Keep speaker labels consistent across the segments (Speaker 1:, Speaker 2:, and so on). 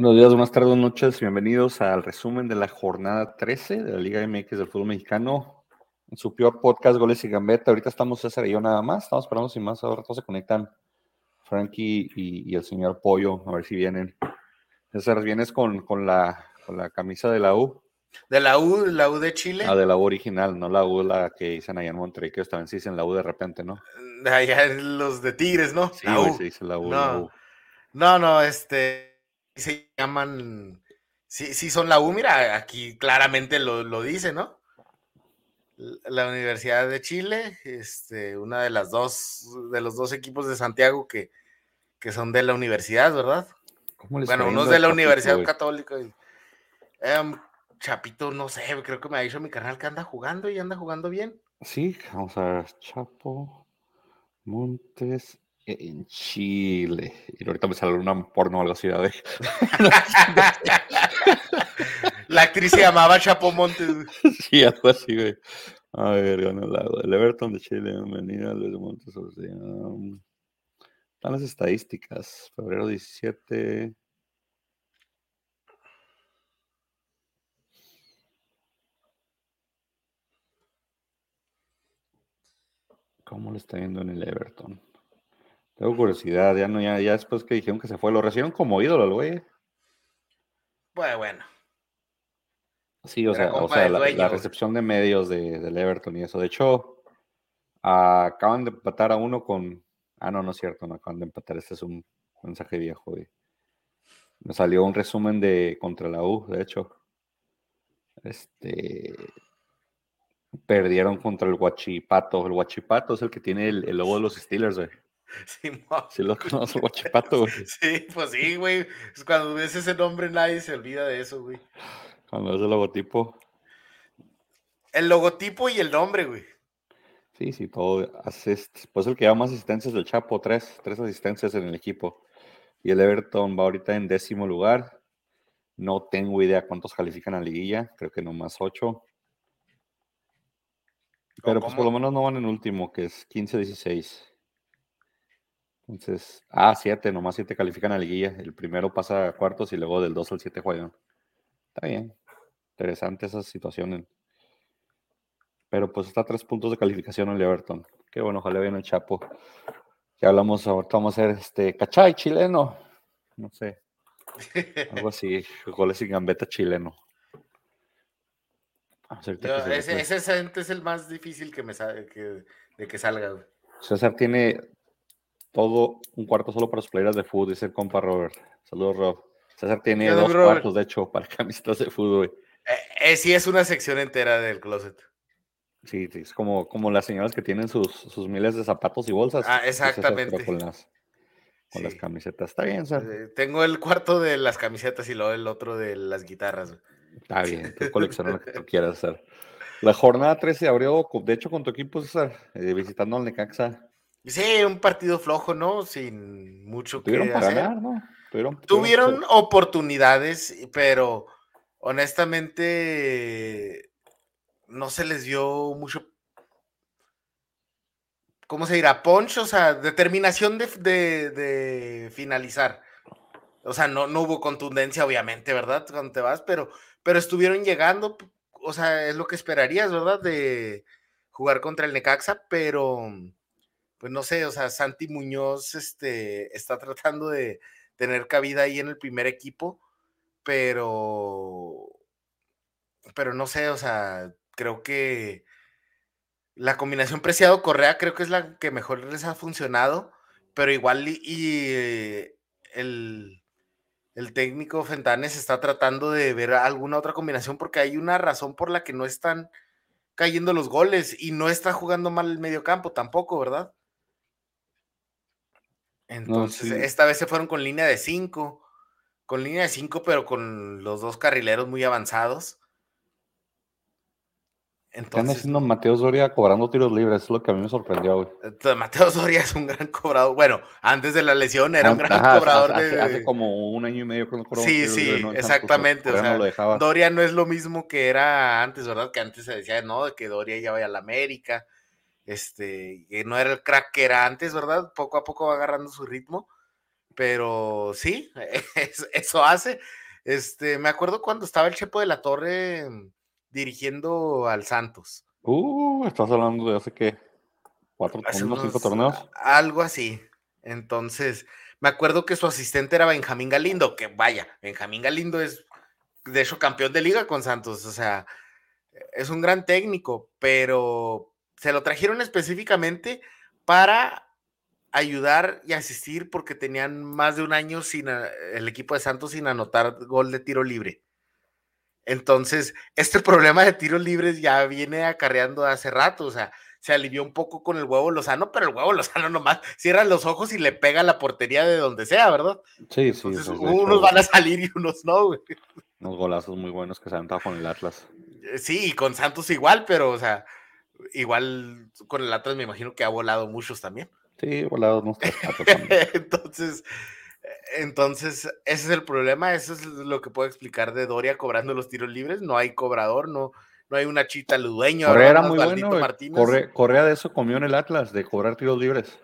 Speaker 1: Buenos días, buenas tardes, buenas noches. Bienvenidos al resumen de la jornada 13 de la Liga MX del fútbol mexicano. En su peor podcast, Goles y Gambeta. Ahorita estamos César y yo nada más. Estamos esperando sin más. Ahora todos se conectan Frankie y, el señor Pollo. A ver si vienen. César, ¿vienes con, con, la, con la camisa de la U?
Speaker 2: ¿De la U, la U de Chile?
Speaker 1: Ah, de la U original, no la U la que dicen allá en Monterrey, que también se dicen la U de repente, ¿no?
Speaker 2: Allá los de Tigres, ¿no?
Speaker 1: Sí, la U. se dice la U,
Speaker 2: no,
Speaker 1: la U.
Speaker 2: no, no, este se llaman, sí, sí son la U, mira, aquí claramente lo, dice, ¿no? La Universidad de Chile, este, una de las dos, de los dos equipos de Santiago que, que son de la universidad, ¿verdad? bueno, uno es de la Universidad Católica. Em, Chapito, no sé, creo que me ha dicho mi canal que anda jugando y anda jugando bien.
Speaker 1: Sí, vamos a ver, Chapo Montes en Chile. Y ahorita me sale una porno o algo así. De...
Speaker 2: La actriz se llamaba Chapo Montes.
Speaker 1: Sí, algo así, güey. A ver, ganó el Everton de Chile. Bienvenida Luis Montes. están las estadísticas. Febrero 17. ¿Cómo le está yendo en el Everton? Tengo curiosidad, ya no, ya, después que dijeron que se fue, lo recibieron como ídolo el güey.
Speaker 2: Pues bueno.
Speaker 1: Sí, o sea, o sea la, recepción de medios de, del Everton y eso. De hecho, acaban de empatar a uno con. Ah, no, no es cierto, no acaban de empatar. Este es un mensaje viejo. Me salió un resumen de contra la U, de hecho. Este. Perdieron contra el Guachipato. El Guachipato es el que tiene el, el logo de los Steelers, güey.
Speaker 2: Sí,
Speaker 1: sí lo conozco, Guachipato, güey.
Speaker 2: Sí, pues sí, güey. Cuando ves ese nombre nadie se olvida de eso, güey.
Speaker 1: Cuando ves el logotipo.
Speaker 2: El logotipo y el nombre, güey.
Speaker 1: Sí, sí, todo. Pues el que lleva más asistencias del Chapo, tres, tres asistencias en el equipo. Y el Everton va ahorita en décimo lugar. No tengo idea cuántos califican a liguilla, creo que nomás ocho. Pero pues por lo menos no van en último, que es 15-16. Entonces, ah, siete, nomás siete califican a liguilla. El primero pasa a cuartos y luego del 2 al 7 juegan. Está bien. Interesante esa situación. Pero pues está a tres puntos de calificación el Everton. Qué bueno, ojalá bien el Chapo. Ya hablamos, ahorita vamos a hacer este cachay chileno. No sé. Algo así, goles y gambeta chileno.
Speaker 2: ese, ese, es el más difícil que me que, de que salga.
Speaker 1: César tiene todo un cuarto solo para sus playeras de fútbol, dice el compa Robert. Saludos, Rob. César tiene dos cuartos, de hecho, para camisetas de fútbol.
Speaker 2: Eh, eh, sí, es una sección entera del closet.
Speaker 1: Sí, sí, es como, como las señoras que tienen sus, sus miles de zapatos y bolsas.
Speaker 2: Ah, exactamente.
Speaker 1: con las, con las camisetas. Está bien, César.
Speaker 2: Eh, tengo el cuarto de las camisetas y luego el otro de las guitarras.
Speaker 1: Está bien, tú coleccionas lo que tú quieras hacer. La jornada 13 abrió, de hecho, con tu equipo, César, visitando al Necaxa.
Speaker 2: Sí, un partido flojo, ¿no? Sin mucho que hacer.
Speaker 1: Ganar, ¿no?
Speaker 2: Tuvieron, oportunidades, pero honestamente no se les dio mucho. ¿Cómo se dirá? Punch, o sea, determinación de, finalizar. O sea, no, no hubo contundencia, obviamente, ¿verdad? Cuando te vas, pero, pero estuvieron llegando, o sea, es lo que esperarías, ¿verdad? De jugar contra el Necaxa, pero pues no sé, o sea, Santi Muñoz este, está tratando de tener cabida ahí en el primer equipo, pero, pero no sé, o sea, creo que la combinación Preciado-Correa creo que es la que mejor les ha funcionado, pero igual y, el, el técnico Fentanes está tratando de ver alguna otra combinación porque hay una razón por la que no están cayendo los goles y no está jugando mal el medio campo tampoco, ¿verdad? Entonces, esta vez se fueron con línea de 5, con línea de 5, pero con los dos carrileros muy avanzados.
Speaker 1: Entonces, Están haciendo Mateo Soria cobrando tiros libres, es lo que a mí me sorprendió, güey.
Speaker 2: Eh, Mateo Soria es un gran cobrador. Bueno, antes de la lesión era un gran cobrador.
Speaker 1: Hace, como un año y medio
Speaker 2: que Sí, sí, exactamente. o sea, Doria no es lo mismo que era antes, ¿verdad? Que antes se decía, no, que Doria ya vaya a la América este, que no era el crack que era antes, ¿verdad? Poco a poco va agarrando su ritmo, pero sí, eso hace. Este, me acuerdo cuando estaba el Chepo de la Torre dirigiendo al Santos.
Speaker 1: Uh, estás hablando de hace qué, cuatro, cinco torneos.
Speaker 2: Algo así. Entonces, me acuerdo que su asistente era Benjamín Galindo, que vaya, Benjamín Galindo es, de hecho, campeón de liga con Santos, o sea, es un gran técnico, pero se lo trajeron específicamente para ayudar y asistir porque tenían más de un año sin a- el equipo de Santos sin anotar gol de tiro libre. Entonces, este problema de tiros libres ya viene acarreando hace rato, o sea, se alivió un poco con el huevo Lozano, pero el huevo Lozano nomás cierra los ojos y le pega la portería de donde sea, ¿verdad?
Speaker 1: Sí, sí.
Speaker 2: Entonces, unos
Speaker 1: hecho,
Speaker 2: van a salir y unos no, güey.
Speaker 1: Unos golazos muy buenos que se han con el Atlas.
Speaker 2: Eh, Sí, y con Santos igual, pero, o sea, igual con el Atlas me imagino que ha volado muchos también.
Speaker 1: Sí, cuatro también.
Speaker 2: entonces, eh, entonces, ese es el problema, eso es lo que puedo explicar de Doria cobrando los tiros libres, no hay cobrador, no, no hay una chita ludueño,
Speaker 1: Correa era muy bueno. güey.
Speaker 2: Martínez.
Speaker 1: Corre- Correa de eso comió en el Atlas, de cobrar tiros libres.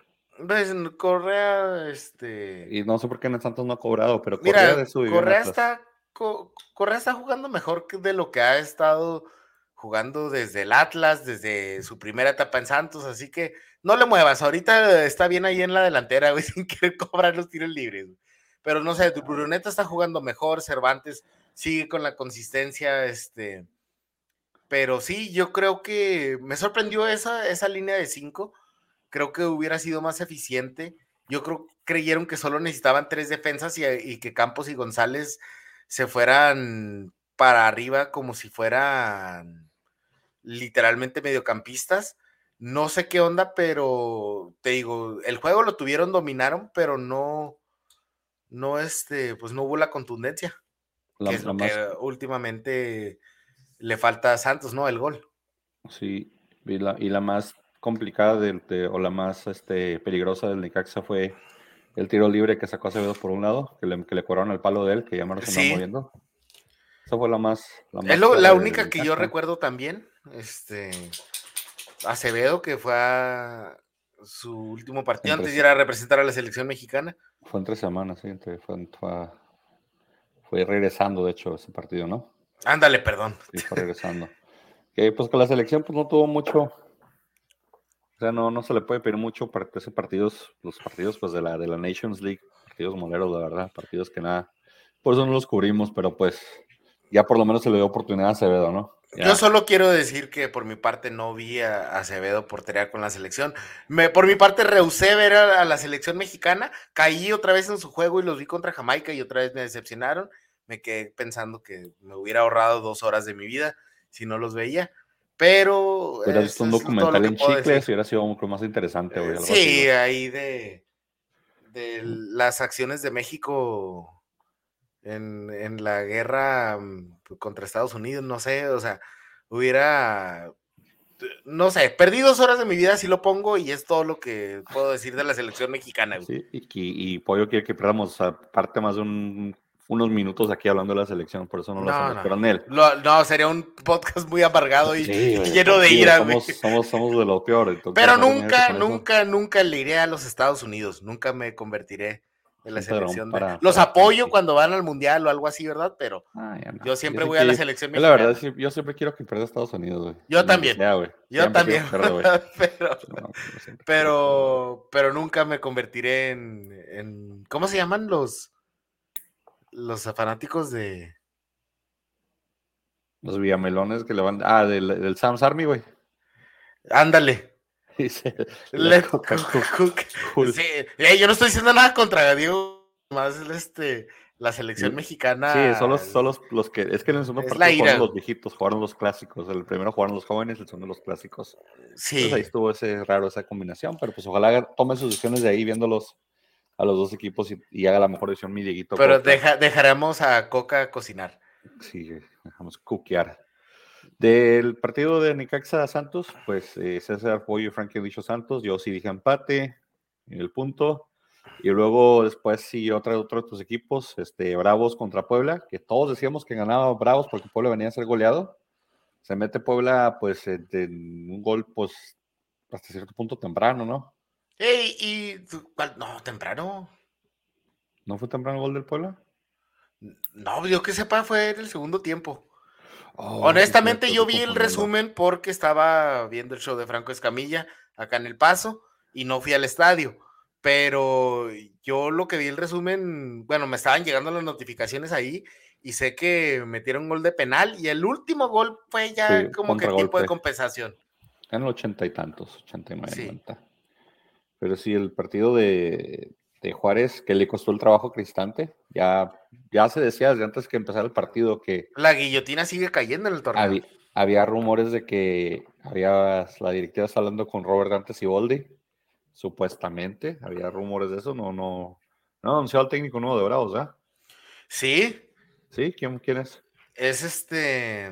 Speaker 2: Pues, Correa, este...
Speaker 1: Y no sé por qué en el Santos no ha cobrado, pero Correa
Speaker 2: Mira,
Speaker 1: de eso
Speaker 2: Correa está, Co- Correa está jugando mejor que de lo que ha estado jugando desde el Atlas, desde su primera etapa en Santos, así que no le muevas, ahorita está bien ahí en la delantera, güey, sin querer cobrar los tiros libres. güey. Pero no sé, tu Bruneta está jugando mejor, Cervantes sigue con la consistencia, este, pero sí, yo creo que me sorprendió esa, esa línea de cinco, creo que hubiera sido más eficiente. Yo creo creyeron que solo necesitaban tres defensas y, y que Campos y González se fueran para arriba como si fueran literalmente mediocampistas. No sé qué onda, pero te digo, el juego lo tuvieron, dominaron, pero no, no este, pues no hubo la contundencia,
Speaker 1: La-
Speaker 2: que es
Speaker 1: la
Speaker 2: lo
Speaker 1: más-
Speaker 2: que últimamente le falta a Santos, ¿no? El gol.
Speaker 1: Sí, y la, y la más complicada de, de- o la más este, peligrosa del Necaxa fue el tiro libre que sacó Acevedo por un lado, que le, que le cobraron al palo de él, que ya lo están
Speaker 2: Sí.
Speaker 1: moviendo. Esa fue la más. La, más
Speaker 2: Es lo- la única que yo recuerdo también, este, Acevedo, que fue a su último partido
Speaker 1: Entre
Speaker 2: antes de ir a representar a la selección mexicana.
Speaker 1: Fue entre semanas, sí, entre- fue, fue, fue regresando, de hecho, ese partido, ¿no?
Speaker 2: Ándale, perdón.
Speaker 1: Sí, fue regresando. que pues con la selección pues no tuvo mucho, o sea, no, no se le puede pedir mucho para ese partidos, los partidos pues de la, de la Nations League, partidos moleros, la verdad, partidos que nada, por eso no los cubrimos, pero pues ya por lo menos se le dio oportunidad a Acevedo, ¿no? Ya.
Speaker 2: Yo solo quiero decir que por mi parte no vi a Acevedo portería con la selección. Me, por mi parte rehusé ver a, a la selección mexicana, caí otra vez en su juego y los vi contra Jamaica y otra vez me decepcionaron. Me quedé pensando que me hubiera ahorrado dos horas de mi vida si no los veía. Pero
Speaker 1: Hubieras
Speaker 2: eso
Speaker 1: visto un documental en
Speaker 2: decir.
Speaker 1: y hubiera sido mucho más interesante, así,
Speaker 2: Sí, ahí de, de las acciones de México en, en la guerra mm, contra Estados Unidos, no sé, o sea, hubiera, no sé, perdí dos horas de mi vida, si lo pongo, y es todo lo que puedo decir de la selección mexicana.
Speaker 1: Sí, y, y, y Pollo quiere que perdamos aparte más de un- unos minutos aquí hablando de la selección, por eso no lo hacemos,
Speaker 2: no.
Speaker 1: pero en él.
Speaker 2: Lo- no, sería un podcast muy amargado y,
Speaker 1: Sí,
Speaker 2: y
Speaker 1: güey,
Speaker 2: lleno de ira,
Speaker 1: somos,
Speaker 2: güey.
Speaker 1: somos, somos de lo peor.
Speaker 2: Pero nunca,
Speaker 1: con
Speaker 2: nunca, nunca le iré a los Estados Unidos. Nunca me convertiré la selección. de-
Speaker 1: para-
Speaker 2: los
Speaker 1: para-
Speaker 2: apoyo
Speaker 1: sí.
Speaker 2: cuando van al mundial o algo así, ¿verdad? Pero
Speaker 1: Ah, no.
Speaker 2: yo siempre voy a la selección
Speaker 1: yo La
Speaker 2: mexicana.
Speaker 1: verdad, yo siempre quiero que pierda Estados Unidos, güey.
Speaker 2: Yo también.
Speaker 1: sea, güey.
Speaker 2: Yo
Speaker 1: Siempre
Speaker 2: también. pero,
Speaker 1: No,
Speaker 2: pero, pero nunca me convertiré en, en- ¿cómo se llaman los los fanáticos de.
Speaker 1: Los villamelones que le van. Ah, del, del Sam's Army, güey.
Speaker 2: ándale?
Speaker 1: Dice. La.
Speaker 2: Sí, eh, yo no estoy diciendo nada contra Diego, más este la selección mexicana.
Speaker 1: Sí, son los, son los, los que. Es que en el segundo partido jugaron los viejitos, jugaron los clásicos. El primero jugaron los jóvenes, el segundo los clásicos.
Speaker 2: Sí.
Speaker 1: Entonces ahí estuvo ese raro esa combinación, pero pues ojalá tome sus decisiones de ahí viéndolos a los dos equipos y, y haga la mejor decisión mi Dieguito.
Speaker 2: Pero deja, dejaremos a Coca cocinar.
Speaker 1: Sí, dejamos cuquear. Del partido de Necaxa Santos, pues eh, César Pollo y Frankie dicho Santos, yo sí dije empate en el punto. Y luego después sí otra, otro de tus equipos, este, Bravos contra Puebla, que todos decíamos que ganaba Bravos porque Puebla venía a ser goleado. Se mete Puebla pues en en un gol pues hasta cierto punto temprano, ¿no?
Speaker 2: Ey, y ¿cuál? no, temprano.
Speaker 1: ¿No fue temprano el gol del Puebla?
Speaker 2: No, yo que sepa, fue en el segundo tiempo. Oh, Honestamente, yo vi el resumen porque estaba viendo el show de Franco Escamilla acá en El Paso y no fui al estadio. Pero yo lo que vi el resumen, bueno, me estaban llegando las notificaciones ahí y sé que metieron gol de penal y el último gol fue ya como que tipo de compensación.
Speaker 1: En los ochenta y tantos, ochenta y nueve, Pero sí, el partido de, Juárez, que le costó el trabajo Cristante, ya, ya se decía desde antes que empezara el partido que...
Speaker 2: La guillotina sigue cayendo en el torneo.
Speaker 1: Había, rumores de que había la directiva hablando con Robert Dantes y Boldi, supuestamente, había rumores de eso, no, no, no anunció al técnico nuevo de Bravos, ¿verdad?
Speaker 2: Sí,
Speaker 1: ¿Sí? ¿Quién, quién es?
Speaker 2: Es este.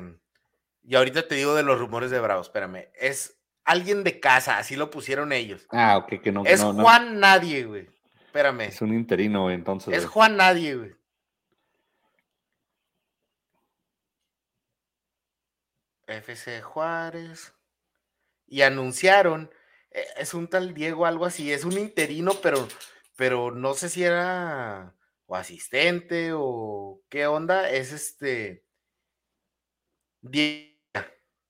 Speaker 2: Y ahorita te digo de los rumores de Bravo, espérame. Es alguien de casa, así lo pusieron ellos.
Speaker 1: Ah, ok, que no.
Speaker 2: Es Juan Nadie, güey. Espérame.
Speaker 1: Es un interino, entonces.
Speaker 2: Es Juan Nadie, güey. FC Juárez. Y anunciaron, e, es un tal Diego, algo así, es un interino, pero, pero no sé si era o asistente o qué onda, es este Diego.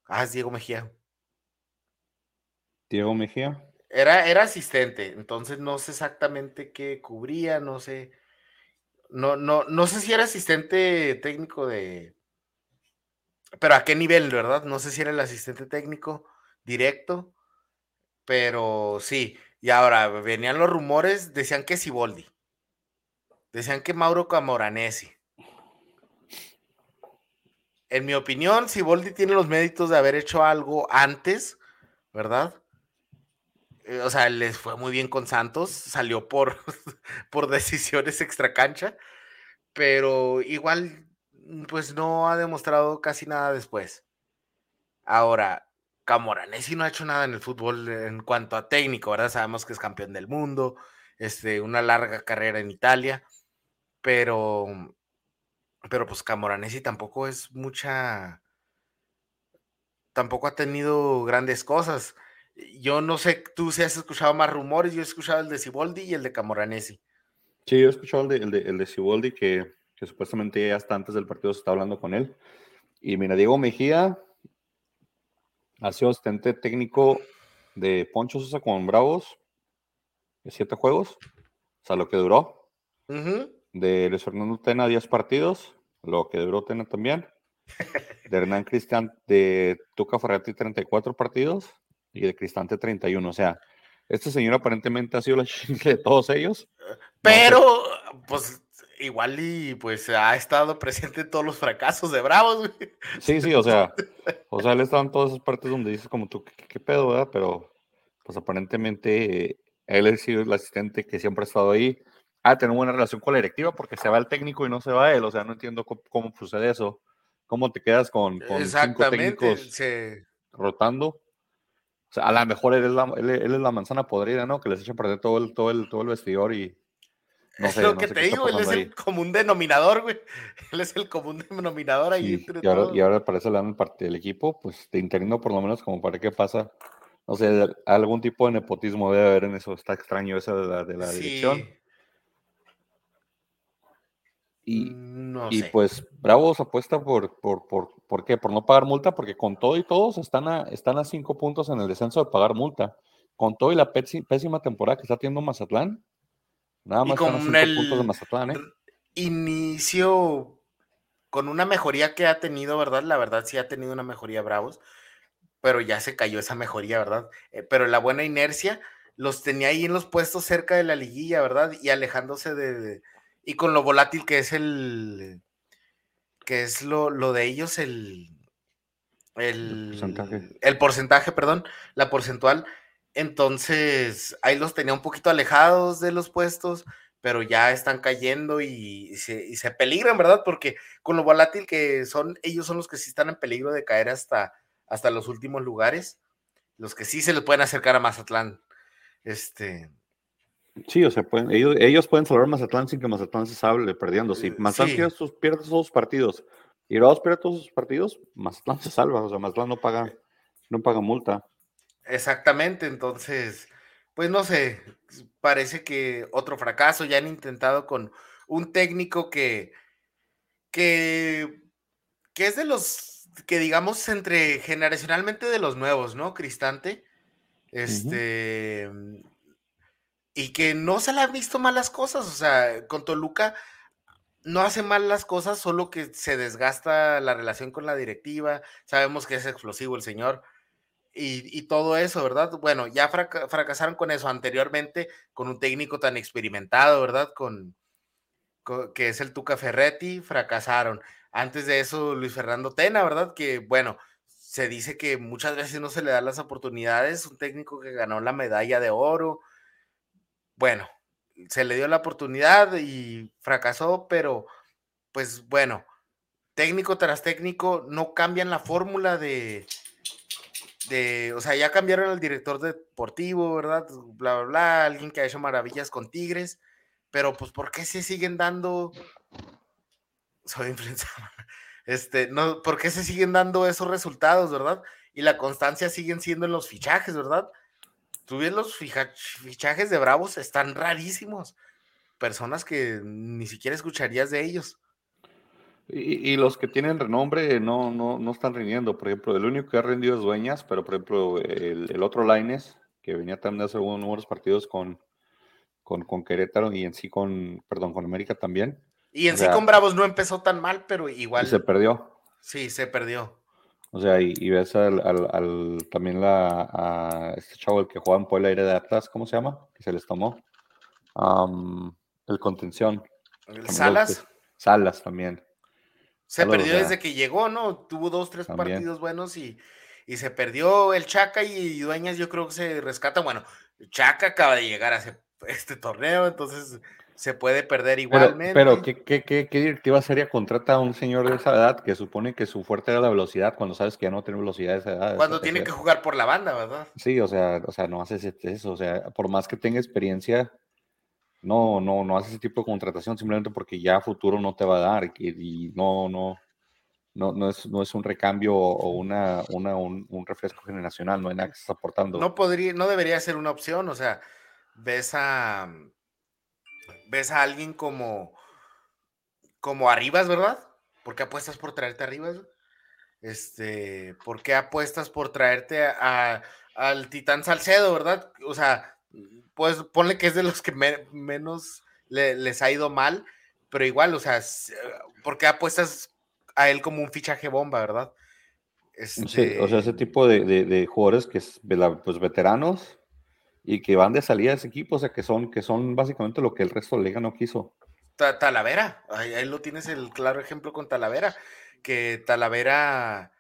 Speaker 2: Ah, es Diego Mejía.
Speaker 1: Diego Mejía.
Speaker 2: Era, era asistente, entonces no sé exactamente qué cubría, no sé. No, no, no sé si era asistente técnico de. Pero a qué nivel, ¿verdad? No sé si era el asistente técnico directo. Pero sí. Y ahora venían los rumores, decían que Siboldi. Decían que Mauro Camoranesi. En mi opinión, Siboldi tiene los méritos de haber hecho algo antes, ¿verdad? Eh, o sea, les fue muy bien con Santos, salió por, por decisiones extracancha, pero igual, pues no ha demostrado casi nada después. Ahora, Camoranesi no ha hecho nada en el fútbol en cuanto a técnico, ¿verdad? Sabemos que es campeón del mundo, este, una larga carrera en Italia pero, pero pues Camoranesi tampoco es mucha, tampoco ha tenido grandes cosas. Yo no sé, tú si has escuchado más rumores, yo he escuchado el de Ciboldi y el de Camoranesi.
Speaker 1: Sí, yo he escuchado el de, el de, el de Ciboldi que, que, supuestamente hasta antes del partido se está hablando con él. Y mira, Diego Mejía ha sido asistente técnico de Poncho Sosa con Bravos, de siete juegos, o sea, lo que duró de Luis Fernando Tena 10 partidos, lo que duró Tena también. De Hernán Cristian, de Tuca Ferretti 34 partidos y de Cristante 31. O sea, este señor aparentemente ha sido la chingue de todos ellos.
Speaker 2: Pero, pues igual y pues ha estado presente en todos los fracasos de Bravos.
Speaker 1: Sí, sí, o sea, o sea, él estado en todas esas partes donde dices como tú, ¿qué, pedo, verdad? Pero pues aparentemente él ha sido el asistente que siempre ha estado ahí a tener buena relación con la directiva porque se va el técnico y no se va él. O sea, no entiendo cómo, sucede eso. ¿Cómo te quedas con, cinco técnicos rotando? O sea, a lo mejor él es, la, él, es la manzana podrida, ¿no? Que les echa a perder todo el, todo el, todo el vestidor y.
Speaker 2: No es lo que te digo, él es el común denominador, güey. Él es el común denominador ahí entre
Speaker 1: y ahora, Y ahora parece la parte del equipo, pues te interino por lo menos como para qué pasa. No sé, algún tipo de nepotismo debe haber en eso. Está extraño eso de la, de la dirección. Y, mm, y pues Bravos apuesta por, por, por, por, qué? Por no pagar multa, porque con todo y todos están a, están a cinco puntos en el descenso de pagar multa. Con todo y la pésima temporada que está teniendo Mazatlán, nada más están a cinco puntos de Mazatlán, ¿eh?
Speaker 2: Inicio con una mejoría que ha tenido, ¿verdad? La verdad sí ha tenido una mejoría Bravos, pero ya se cayó esa mejoría, ¿verdad? Eh, pero la buena inercia los tenía ahí en los puestos cerca de la liguilla, ¿verdad? Y alejándose de y con lo volátil que es el, que es lo, de ellos, el, el, porcentaje. el porcentaje, perdón, la porcentual. Entonces, ahí los tenía un poquito alejados de los puestos, pero ya están cayendo y, se, y se peligran, ¿verdad? Porque con lo volátil que son, ellos son los que sí están en peligro de caer hasta, hasta los últimos lugares, los que sí se les pueden acercar a Mazatlán. Este,
Speaker 1: Sí, o sea, pueden, ellos, ellos pueden salvar Mazatlán sin que Mazatlán se salve perdiendo. Si eh, Mazatlán pierde, todos sus partidos y Bravos pierde todos sus partidos, Mazatlán se salva. O sea, Mazatlán no paga, no paga multa.
Speaker 2: Exactamente, entonces, pues no sé, parece que otro fracaso. Ya han intentado con, un técnico que, que, que es de los, que digamos, entre generacionalmente de los nuevos, ¿no? Cristante. Este. Y que no se le han visto malas cosas. O sea, con Toluca no hace mal las cosas, solo que se desgasta la relación con la directiva. Sabemos que es explosivo el señor. Y, todo eso, ¿verdad? Bueno, ya fracasaron con eso anteriormente, con un técnico tan experimentado, ¿verdad? Con, que es el Tuca Ferretti, fracasaron. Antes de eso, Luis Fernando Tena, ¿verdad? Que bueno, se dice que muchas veces no se le dan las oportunidades, un técnico que ganó la medalla de oro. Bueno, se le dio la oportunidad y fracasó, pero pues bueno, técnico tras técnico no cambian la fórmula de, de, o sea, ya cambiaron al director deportivo, ¿verdad? Bla, bla, bla, alguien que ha hecho maravillas con Tigres, pero pues ¿por qué se siguen dando, soy influenciado, este, no, ¿por qué se siguen dando esos resultados, verdad? Y la constancia siguen siendo en los fichajes, ¿verdad? Tú ves los fichajes de Bravos, están rarísimos. Personas que ni siquiera escucharías de ellos.
Speaker 1: Y, los que tienen renombre no, no, no, están rindiendo. Por ejemplo, el único que ha rendido es Dueñas, pero por ejemplo, el, otro Laines, que venía también de hacer unos partidos con, con, con, Querétaro y en sí con, perdón, con América también.
Speaker 2: Y en sí con Bravos no empezó tan mal, pero igual.
Speaker 1: se perdió.
Speaker 2: Sí, se perdió.
Speaker 1: O sea, y, ves al, al, también la, a este chavo, el que juega en Puebla Aire de Atlas, ¿cómo se llama? Que se les tomó. el contención.
Speaker 2: ¿El Salas?
Speaker 1: Salas también.
Speaker 2: Se perdió desde que llegó, ¿no? Tuvo dos, tres partidos buenos y, y, se perdió el Chaca y Dueñas, yo creo que se rescata. Bueno, Chaca acaba de llegar a este torneo, entonces se puede perder igualmente.
Speaker 1: Pero, ¿qué, qué, qué, directiva seria contrata a un señor de esa edad que supone que su fuerte era la velocidad cuando sabes que ya no tiene velocidad de esa edad?
Speaker 2: Cuando tiene que jugar por la banda, ¿verdad?
Speaker 1: Sí, o sea, o sea, no haces eso, o sea, por más que tenga experiencia, no, no, no haces ese tipo de contratación simplemente porque ya futuro no te va a dar y, no, no, no, no es, no es un recambio o una, una un, un, refresco generacional, no hay nada que estás aportando.
Speaker 2: No podría, no debería ser una opción, o sea, ves a ves a alguien como, como Arribas, ¿verdad? ¿Por qué apuestas por traerte a Arribas? Este, ¿por qué apuestas por traerte a, al Titán Salcedo, verdad? O sea, pues ponle que es de los que menos les ha ido mal, pero igual, o sea, ¿por qué apuestas a él como un fichaje bomba, verdad?
Speaker 1: Sí, o sea, ese este tipo de, de, jugadores que es pues veteranos, y que van de salida de ese equipo, o sea, que son, que son básicamente lo que el resto de liga no quiso.
Speaker 2: Talavera, ahí, lo tienes el claro ejemplo con Talavera, que Talavera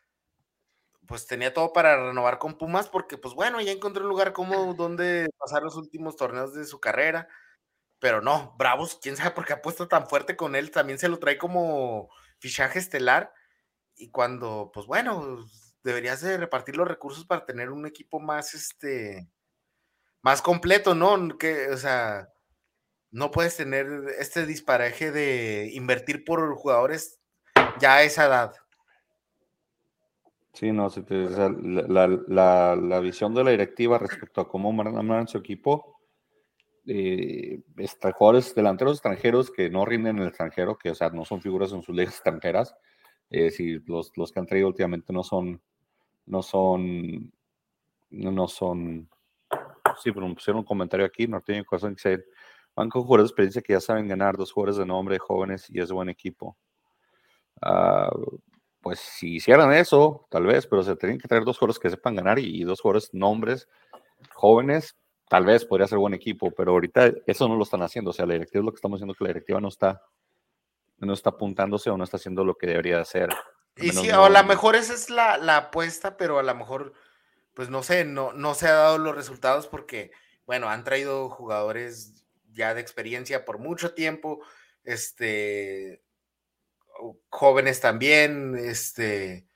Speaker 2: pues tenía todo para renovar con Pumas porque pues bueno, ya encontró un lugar cómodo donde pasar los últimos torneos de su carrera, pero no, Bravos, quién sabe por qué apuesta tan fuerte con él, también se lo trae como fichaje estelar y cuando pues bueno, deberías de repartir los recursos para tener un equipo más este más completo, ¿no? O sea, no puedes tener este disparaje de invertir por jugadores ya a esa edad.
Speaker 1: Sí, no, la, visión de la directiva respecto a cómo mandan su equipo, eh, jugadores delanteros extranjeros que no rinden en el extranjero, que o sea, no son figuras en sus ligas extranjeras, eh, si los, los, que han traído últimamente no son, no son, no son sí, pero me pusieron un comentario aquí, Norteño Corazón, que dice, van con jugadores de experiencia que ya saben ganar, dos jugadores de nombre, jóvenes, y es buen equipo. Ah, pues si hicieran eso, tal vez, pero se tienen que traer dos jugadores que sepan ganar y, dos jugadores nombres jóvenes, tal vez podría ser buen equipo, pero ahorita eso no lo están haciendo. O sea, la directiva es lo que estamos diciendo que la directiva no está, no está apuntándose o no está haciendo lo que debería hacer.
Speaker 2: Y sí, a lo mejor esa es la, la apuesta, pero a lo mejor pues no sé, no, no se ha dado los resultados porque, bueno, han traído jugadores ya de experiencia por mucho tiempo, este, jóvenes también, este,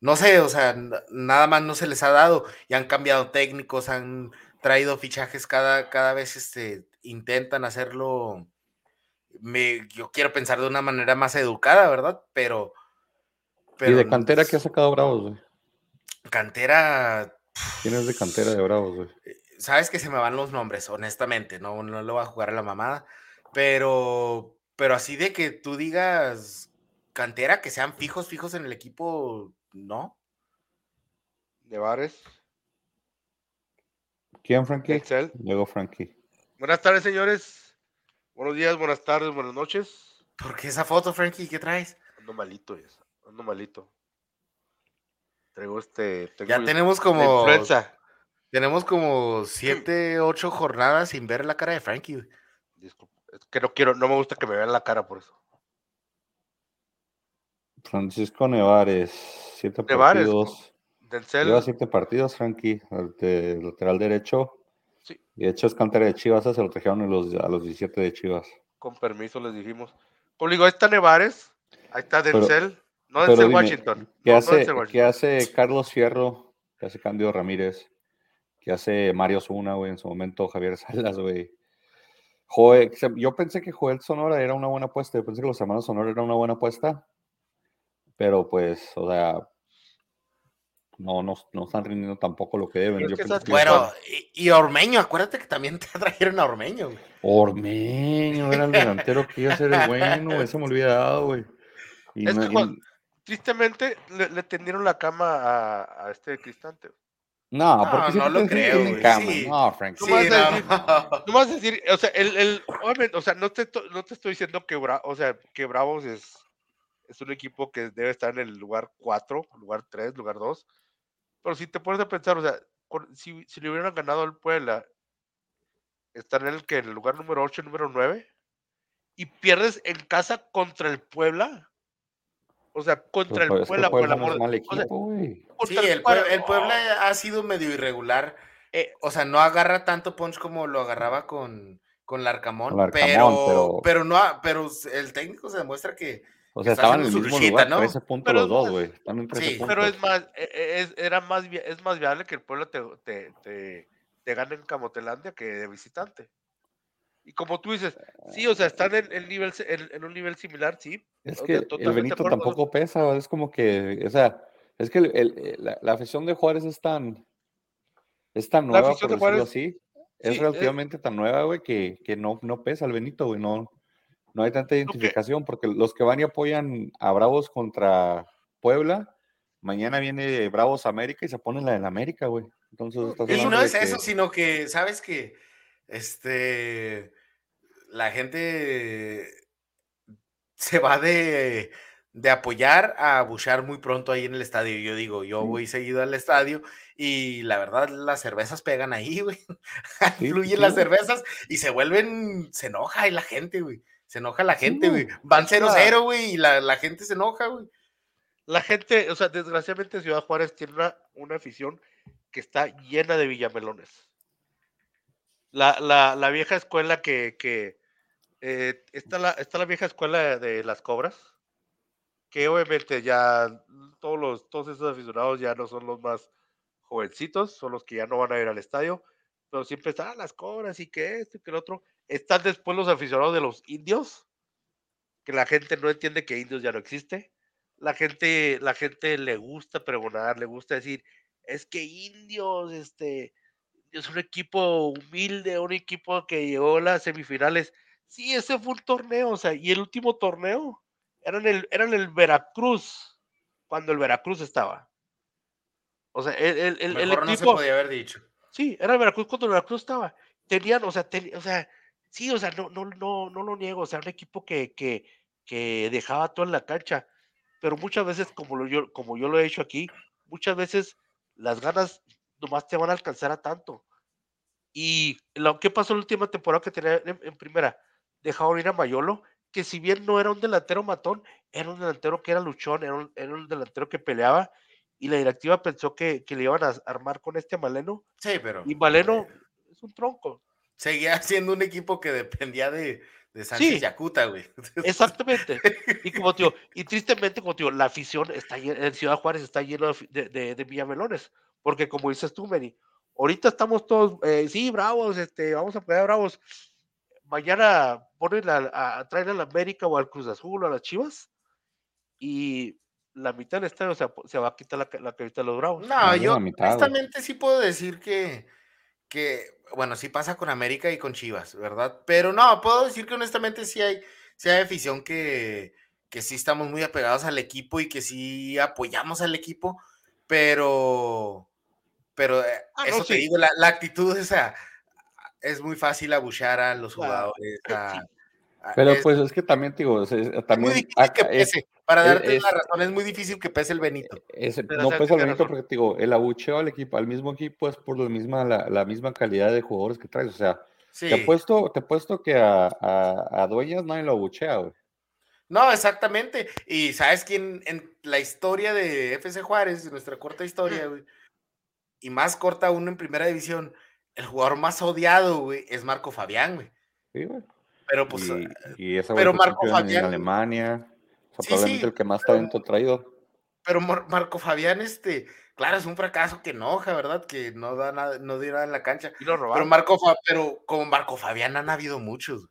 Speaker 2: no sé, o sea, nada más no se les ha dado y han cambiado técnicos, han traído fichajes cada, cada vez, este, intentan hacerlo, me, yo quiero pensar de una manera más educada, ¿verdad? Pero...
Speaker 1: pero ¿Y de cantera que ha sacado Bravos, güey?
Speaker 2: Cantera,
Speaker 1: ¿Quién es de cantera de Bravos, güey? Eh,
Speaker 2: sabes que se me van los nombres, honestamente, no, no lo voy a jugar a la mamada, pero pero así de que tú digas cantera, que sean fijos, fijos en el equipo, no.
Speaker 3: Nevares.
Speaker 1: ¿Quién, Frankie?
Speaker 3: Excel.
Speaker 1: Luego Frankie.
Speaker 3: Buenas tardes, señores. Buenos días, buenas tardes, buenas noches.
Speaker 2: ¿Por qué esa foto, Frankie? ¿Qué traes?
Speaker 3: Ando malito, ya. Ando malito. Traigo este. tengo
Speaker 2: Ya
Speaker 3: el-
Speaker 2: tenemos como.
Speaker 3: influenza.
Speaker 2: Tenemos como siete, ocho jornadas sin ver la cara de Frankie. güey.
Speaker 3: Disculpa. Es que no quiero, no me gusta que me vean la cara por eso.
Speaker 1: Francisco Nevares. Siete
Speaker 3: Nevares,
Speaker 1: partidos.
Speaker 3: Denzel.
Speaker 1: Lleva siete partidos, Frankie, de lateral derecho.
Speaker 3: Sí.
Speaker 1: Y de hecho es cantera de Chivas, se lo trajeron a los, a los 17 de Chivas.
Speaker 3: Con permiso les dijimos. Como digo, ahí está Nevares. Ahí está
Speaker 1: Pero-
Speaker 3: Denzel. No
Speaker 1: Pero
Speaker 3: Denzel
Speaker 1: dime,
Speaker 3: Washington.
Speaker 1: ¿Qué
Speaker 3: no, no
Speaker 1: hace, ¿qué hace Carlos Fierro? ¿Qué hace Cándido Ramírez? ¿Qué hace Mario Zuna, güey? En su momento Javier Salas, güey. Joel, yo pensé que Joel Sonora era una buena apuesta. Yo pensé que los hermanos Sonora era una buena apuesta. Pero pues, o sea, no, no, no están rindiendo tampoco lo que deben.
Speaker 3: Es
Speaker 1: Yo
Speaker 3: que
Speaker 1: pensé
Speaker 3: esas-
Speaker 2: Bueno, y, y Ormeño, acuérdate que también te trajeron a Ormeño. güey.
Speaker 1: Ormeño era el delantero que iba a ser el bueno, güey. Se me olvidado, güey. Y
Speaker 3: Es que
Speaker 1: y-
Speaker 3: cuando- Tristemente le, le tendieron la cama a, a este Cristante.
Speaker 1: no,
Speaker 2: No,
Speaker 1: porque
Speaker 2: no lo creo,
Speaker 1: cama.
Speaker 2: sí.
Speaker 1: No, Frank.
Speaker 3: No
Speaker 2: Sí,
Speaker 3: vas a
Speaker 2: no.
Speaker 3: decir- No vas a decir, o sea, el, el, obviamente, o sea, no te, to- no te estoy diciendo que, Bra- o sea, que Bravos es, es un equipo que debe estar en el lugar 4, lugar 3, lugar 2. Pero si te pones a pensar, o sea, con- si, si le hubieran ganado al Puebla, están en el que en el lugar número 8, número 9, y pierdes en casa contra el Puebla. O sea, contra el Puebla, por el amor de-.
Speaker 2: Sí, el, Pue- el Puebla ha sido medio irregular.
Speaker 3: eh,
Speaker 2: O sea, no agarra tanto punch como lo agarraba con, con Larcamón, pero,
Speaker 1: pero-
Speaker 2: pero... no, ha- pero el técnico se demuestra que
Speaker 1: O sea, estaban en el mismo
Speaker 2: luchita,
Speaker 1: lugar,
Speaker 2: ¿no?
Speaker 1: 13 puntos
Speaker 3: Pero
Speaker 1: los
Speaker 3: es
Speaker 1: dos,
Speaker 3: más-
Speaker 1: güey. Están en 13
Speaker 2: Sí,
Speaker 1: puntos.
Speaker 3: Pero es más, e- e- es, era más, es más viable que el pueblo te, te, te, te gane en Camotelandia que de visitante. Y como tú dices, sí, o sea, están en, el nivel, en, en un nivel similar, sí.
Speaker 1: Es
Speaker 3: o
Speaker 1: que
Speaker 3: sea,
Speaker 1: el Benito tampoco pesa, es como que, o sea, es que el- el- la, la afición de Juárez es tan, es tan
Speaker 3: La
Speaker 1: nueva,
Speaker 3: afición
Speaker 1: por
Speaker 3: de
Speaker 1: decirlo
Speaker 3: Juárez-
Speaker 1: así. Es
Speaker 3: sí,
Speaker 1: relativamente tan nueva, güey, que, que no, no pesa el Benito, güey. No, no hay tanta identificación, porque los que van y apoyan a Bravos contra Puebla, mañana viene Bravos América y se ponen la del América, güey. Entonces, estás
Speaker 2: Y no es
Speaker 1: que-
Speaker 2: eso, sino que, ¿sabes que Este, la gente se va de, de apoyar a buchar muy pronto ahí en el estadio. Yo digo, yo voy seguido al estadio y la verdad las cervezas pegan ahí, güey.
Speaker 1: Sí,
Speaker 2: las cervezas y se vuelven, se enoja y la gente, güey. Se enoja la gente,
Speaker 1: güey.
Speaker 2: güey. Van
Speaker 3: Es una-
Speaker 2: 0-0, güey, y la, la gente se enoja, güey.
Speaker 3: La gente, o sea, desgraciadamente Ciudad Juárez tiene una, una afición que está llena de villamelones. La, la, la vieja escuela que, eh, está, la, está la vieja escuela de las cobras, que obviamente ya todos los, todos esos aficionados ya no son los más jovencitos, son los que ya no van a ir al estadio, pero siempre están "Ah, las cobras y que esto y que el otro. Están después los aficionados de los indios, que la gente no entiende que indios ya no existe la gente, la gente le gusta pregonar, le gusta decir, es que indios, este, es un equipo humilde, un equipo que llegó a las semifinales. Sí, ese fue un torneo, o sea, y el último torneo era en el, era en el Veracruz, cuando el Veracruz estaba. O sea, el, el, el- el
Speaker 2: no se podía haber dicho.
Speaker 3: Sí, era el Veracruz cuando el Veracruz estaba. Tenían, o sea, teni- o sea, sí, o sea, no, no, no, no lo niego, o sea, un equipo que, que, que dejaba todo en la cancha. Pero muchas veces, como lo, yo, como yo lo he hecho aquí, muchas veces las ganas nomás te van a alcanzar a tanto. Y lo que pasó en la última temporada que tenía en, en primera, dejaron ir a Mayolo, que si bien no era un delantero matón, era un delantero que era luchón, era un, era un delantero que peleaba, y la directiva pensó que, que le iban a armar con este Maleno,
Speaker 2: Sí, pero.
Speaker 3: y Maleno es un tronco.
Speaker 2: Seguía siendo un equipo que dependía de, de Sánchez
Speaker 3: Sí.
Speaker 2: Yacuta, güey.
Speaker 3: Exactamente. Y como tío, y tristemente, como tío, la afición está en Ciudad Juárez está lleno de, afi- de, de- de villamelones. Porque como dices tú, Meni, ahorita estamos todos, eh, sí, bravos, este, vamos a pegar bravos. Mañana ponen a, a, traen a la América o al Cruz Azul o a las Chivas y la mitad del estadio se, se va a quitar la, la carita de los bravos.
Speaker 2: No,
Speaker 1: de
Speaker 2: yo
Speaker 1: mitad,
Speaker 2: honestamente sí puedo decir que, que, bueno, sí pasa con América y con Chivas, ¿verdad? Pero no, puedo decir que honestamente sí hay, sí hay afición que, que sí estamos muy apegados al equipo y que sí apoyamos al equipo, pero, pero eh,
Speaker 3: Ah, no,
Speaker 2: eso te
Speaker 3: sí.
Speaker 2: digo, la, la actitud esa es muy fácil abuchar a los jugadores.
Speaker 3: sí.
Speaker 2: a- a-
Speaker 1: Pero
Speaker 2: es,
Speaker 1: pues es que también, digo, es- es-
Speaker 2: es muy
Speaker 1: también
Speaker 2: difícil
Speaker 1: acá
Speaker 2: que
Speaker 1: es-
Speaker 2: pese. Para
Speaker 1: es-
Speaker 2: darte
Speaker 1: es-
Speaker 2: la razón, es muy difícil que pese el Benito.
Speaker 1: no pesa el Benito
Speaker 3: razón.
Speaker 1: porque te digo, el abucheo al equipo, al mismo equipo es por la misma, la, la misma calidad de jugadores que traes. O sea,
Speaker 2: Sí.
Speaker 1: te apuesto, te apuesto que a, a, a Dueñas nadie lo abuchea, güey.
Speaker 2: No, exactamente. Y sabes quién en la historia de FC Juárez, nuestra corta historia, güey, y más corta aún en primera división, el jugador más odiado, güey, es Marco Fabián, güey.
Speaker 1: Sí, güey.
Speaker 2: Pero pues,
Speaker 1: y, y ese
Speaker 2: pero Marco
Speaker 1: campeón en
Speaker 2: Fabián-
Speaker 1: Alemania. O sea,
Speaker 2: Sí,
Speaker 1: probablemente
Speaker 2: sí,
Speaker 1: el que más
Speaker 2: pero-
Speaker 1: talento ha traído.
Speaker 2: pero Mar- Marco Fabián, este, claro, es un fracaso que enoja, ¿verdad? Que no da nada, no dio nada en la cancha.
Speaker 3: Y lo
Speaker 2: Pero. Marco, Fa- pero como Marco Fabián han habido muchos.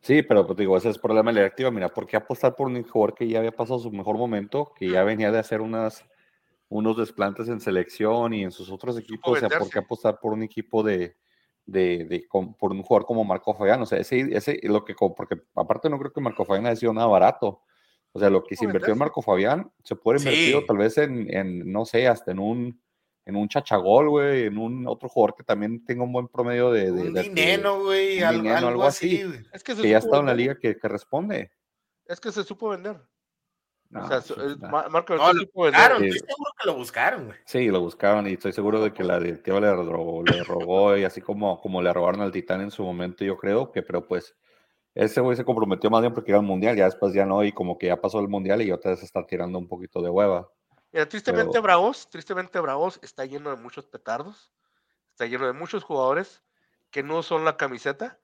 Speaker 1: Sí, pero pues digo, ese es el problema de la directiva. Mira, ¿por qué apostar por un jugador que ya había pasado su mejor momento, que ya venía de hacer unas, unos desplantes en selección y en sus otros equipos? O sea, ¿por qué apostar por un equipo de, de, de com- por un jugador como Marco Fabián? O sea, ese, ese lo que, porque aparte no creo que Marco Fabián haya sido nada barato. O sea, lo que se invirtió en. Marco Fabián se puede invertir
Speaker 2: Sí.
Speaker 1: tal vez en, en, no sé, hasta en un, en un chachagol, güey, en un otro jugador que también tenga un buen promedio de... de-
Speaker 2: un
Speaker 1: de-
Speaker 2: dinero, güey, algo, así.
Speaker 3: Es que se
Speaker 1: que ya ha estado en la liga que, que responde.
Speaker 3: Es que se supo vender.
Speaker 1: No,
Speaker 3: o sea,
Speaker 1: pues,
Speaker 3: el. Ma- Marco
Speaker 2: No, lo buscaron, estoy seguro que lo buscaron, güey.
Speaker 1: Sí, lo buscaban y estoy seguro de que la directiva le robó, le robó y así como, como le robaron al Titán en su momento, yo creo que, pero pues ese güey se comprometió más bien porque iba al Mundial, ya después ya no, y como que ya pasó el Mundial y otra vez se está tirando un poquito de hueva.
Speaker 3: Mira, tristemente
Speaker 1: Pero-
Speaker 3: Bravos, tristemente Bravos está lleno de muchos petardos, está lleno de muchos jugadores que no son la camiseta.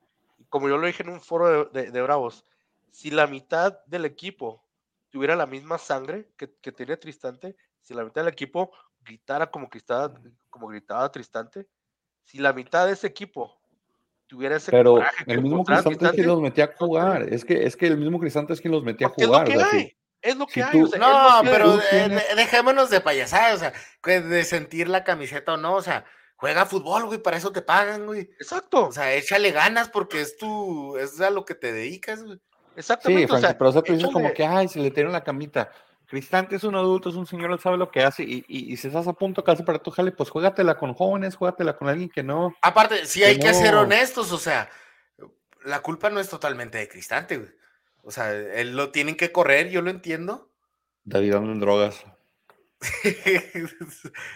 Speaker 3: Como yo lo dije en un foro de, de- de Bravos, si la mitad del equipo tuviera la misma sangre que, que tenía Tristante, si la mitad del equipo gritara como gritaba, como gritaba Tristante, si la mitad de ese equipo tuviera ese
Speaker 1: Pero
Speaker 3: coraje que
Speaker 1: el mismo Cristante es quien los metía a jugar, es que, es que el mismo Cristante es quien los metía a
Speaker 3: porque es lo
Speaker 1: jugar.
Speaker 3: que hay, es lo que
Speaker 1: si
Speaker 3: hay.
Speaker 1: tú-
Speaker 3: o sea, es
Speaker 2: No,
Speaker 3: que
Speaker 2: pero
Speaker 1: tú tienes-
Speaker 2: de- dejémonos de payasada, o sea, que de sentir la camiseta o no, o sea, juega fútbol, güey, para eso te pagan, güey.
Speaker 3: Exacto,
Speaker 2: O sea, échale ganas porque es tu, es a lo que te dedicas, güey.
Speaker 3: Exactamente.
Speaker 1: Sí,
Speaker 3: o
Speaker 1: Frankie,
Speaker 3: sea,
Speaker 1: pero o sea, tú dices como que, ay, se le dieron la camita. Cristante es un adulto, es un señor, él sabe lo que hace, y, y, y si estás a punto casi para tu jale, pues juégatela con jóvenes, juégatela con alguien que no.
Speaker 2: Aparte, sí
Speaker 1: Que
Speaker 2: hay que ser
Speaker 1: no.
Speaker 2: honestos, o sea, la culpa no es totalmente de Cristante, güey. O sea, él lo tienen que correr, yo lo entiendo.
Speaker 1: David ando en drogas.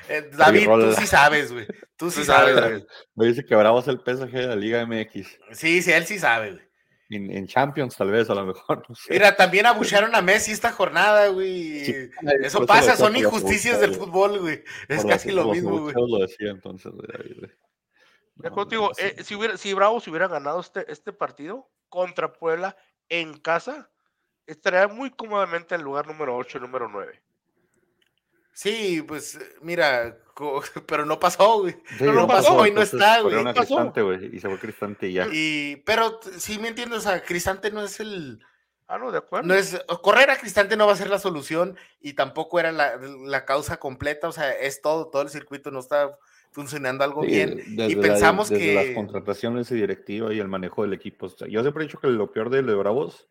Speaker 2: Eh, David, tú sí sabes, güey. Tú sí sabes, David.
Speaker 1: Me dice que Bravos es el PSG de la Liga MX.
Speaker 2: Sí, sí, él sí sabe, güey.
Speaker 1: En, en Champions, tal vez, a lo mejor. No sé.
Speaker 2: Mira, también abucharon a Messi esta jornada, güey.
Speaker 1: Sí,
Speaker 2: Eso pasa, son injusticias del fútbol, güey. Es
Speaker 1: por
Speaker 2: casi lo mismo, güey.
Speaker 1: Lo decía entonces, güey, David, No,
Speaker 3: contigo,
Speaker 1: no,
Speaker 3: eh, si, hubiera, si Bravos hubiera ganado este, este partido contra Puebla en casa, estaría muy cómodamente en el lugar número 8 y número 9.
Speaker 2: Sí, pues mira, pero no pasó, güey.
Speaker 1: Sí,
Speaker 3: no, no pasó,
Speaker 2: hoy no está, güey,
Speaker 3: pasó.
Speaker 1: Cristante, güey, y se fue Cristante y ya.
Speaker 2: Y, pero sí me entiendo, o sea, Cristante no es el,
Speaker 3: Ah, no, de acuerdo.
Speaker 2: no es, correr a Cristante no va a ser la solución y tampoco era la, la causa completa, o sea, es todo, todo el circuito no está funcionando algo
Speaker 1: Sí,
Speaker 2: bien.
Speaker 1: desde
Speaker 2: y
Speaker 1: la-
Speaker 2: pensamos
Speaker 1: desde las
Speaker 2: que,
Speaker 1: contrataciones y directiva y el manejo del equipo. O sea, yo siempre he dicho que lo peor de, de Bravos,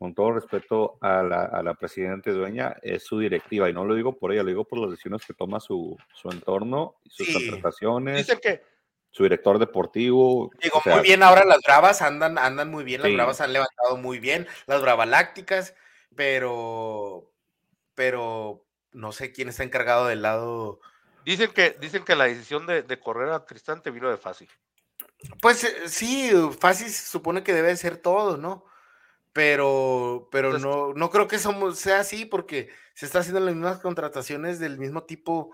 Speaker 1: con todo respeto a la, a la presidente dueña, es su directiva. Y no lo digo por ella, lo digo por las decisiones que toma su, su entorno, sus
Speaker 2: Sí.
Speaker 1: contrataciones,
Speaker 3: Dicen que,
Speaker 1: su director deportivo.
Speaker 2: digo,
Speaker 1: o sea,
Speaker 2: muy bien ahora las bravas andan, andan muy bien, las
Speaker 1: Sí.
Speaker 2: bravas han levantado muy bien, las bravalácticas, pero, pero no sé quién está encargado del lado
Speaker 3: dicen que, dicen que la decisión de, de correr a Cristante vino de fácil.
Speaker 2: Pues eh, sí, fácil se supone que debe ser todo, ¿no? Pero, pero
Speaker 3: Entonces-
Speaker 2: no, no creo que somos, sea así porque se está haciendo las mismas contrataciones del mismo tipo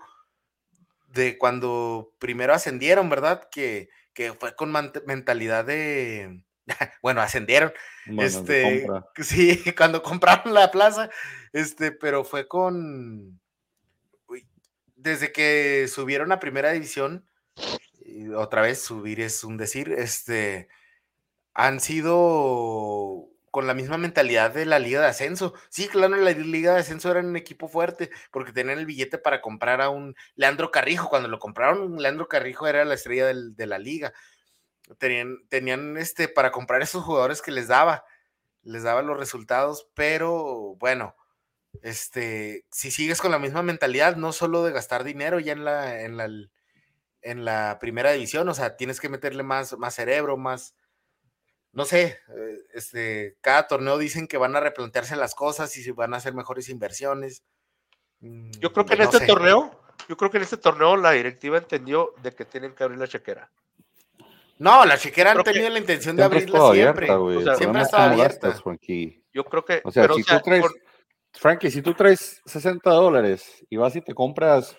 Speaker 2: de cuando primero ascendieron, ¿verdad? Que, que fue con mentalidad de, bueno, ascendieron,
Speaker 1: bueno,
Speaker 2: este, sí, cuando compraron la plaza, este, pero fue con, desde que subieron a primera división, y otra vez subir es un decir, este, han sido con la misma mentalidad de la liga de ascenso. Sí, claro, la liga de ascenso era un equipo fuerte porque tenían el billete para comprar a un Leandro Carrijo. Cuando lo compraron, Leandro Carrijo era la estrella del- de la liga. Tenían, tenían este para comprar esos jugadores que les daba. les daba los resultados, pero bueno, este, si sigues con la misma mentalidad, no solo de gastar dinero ya en la, en la, en la primera división, o sea, tienes que meterle más, más cerebro, más, no sé, eh, este, cada torneo dicen que van a replantearse las cosas y si van a hacer mejores inversiones.
Speaker 3: Mm, yo creo que en este torneo, yo creo que en este torneo la directiva entendió de que tienen que abrir la chequera.
Speaker 2: No, la chequera han tenido la intención de abrirla siempre. siempre ha estado abierta.
Speaker 3: Yo creo que.
Speaker 1: O sea, si tú traes. Frankie, si tú traes 60 dólares y vas y te compras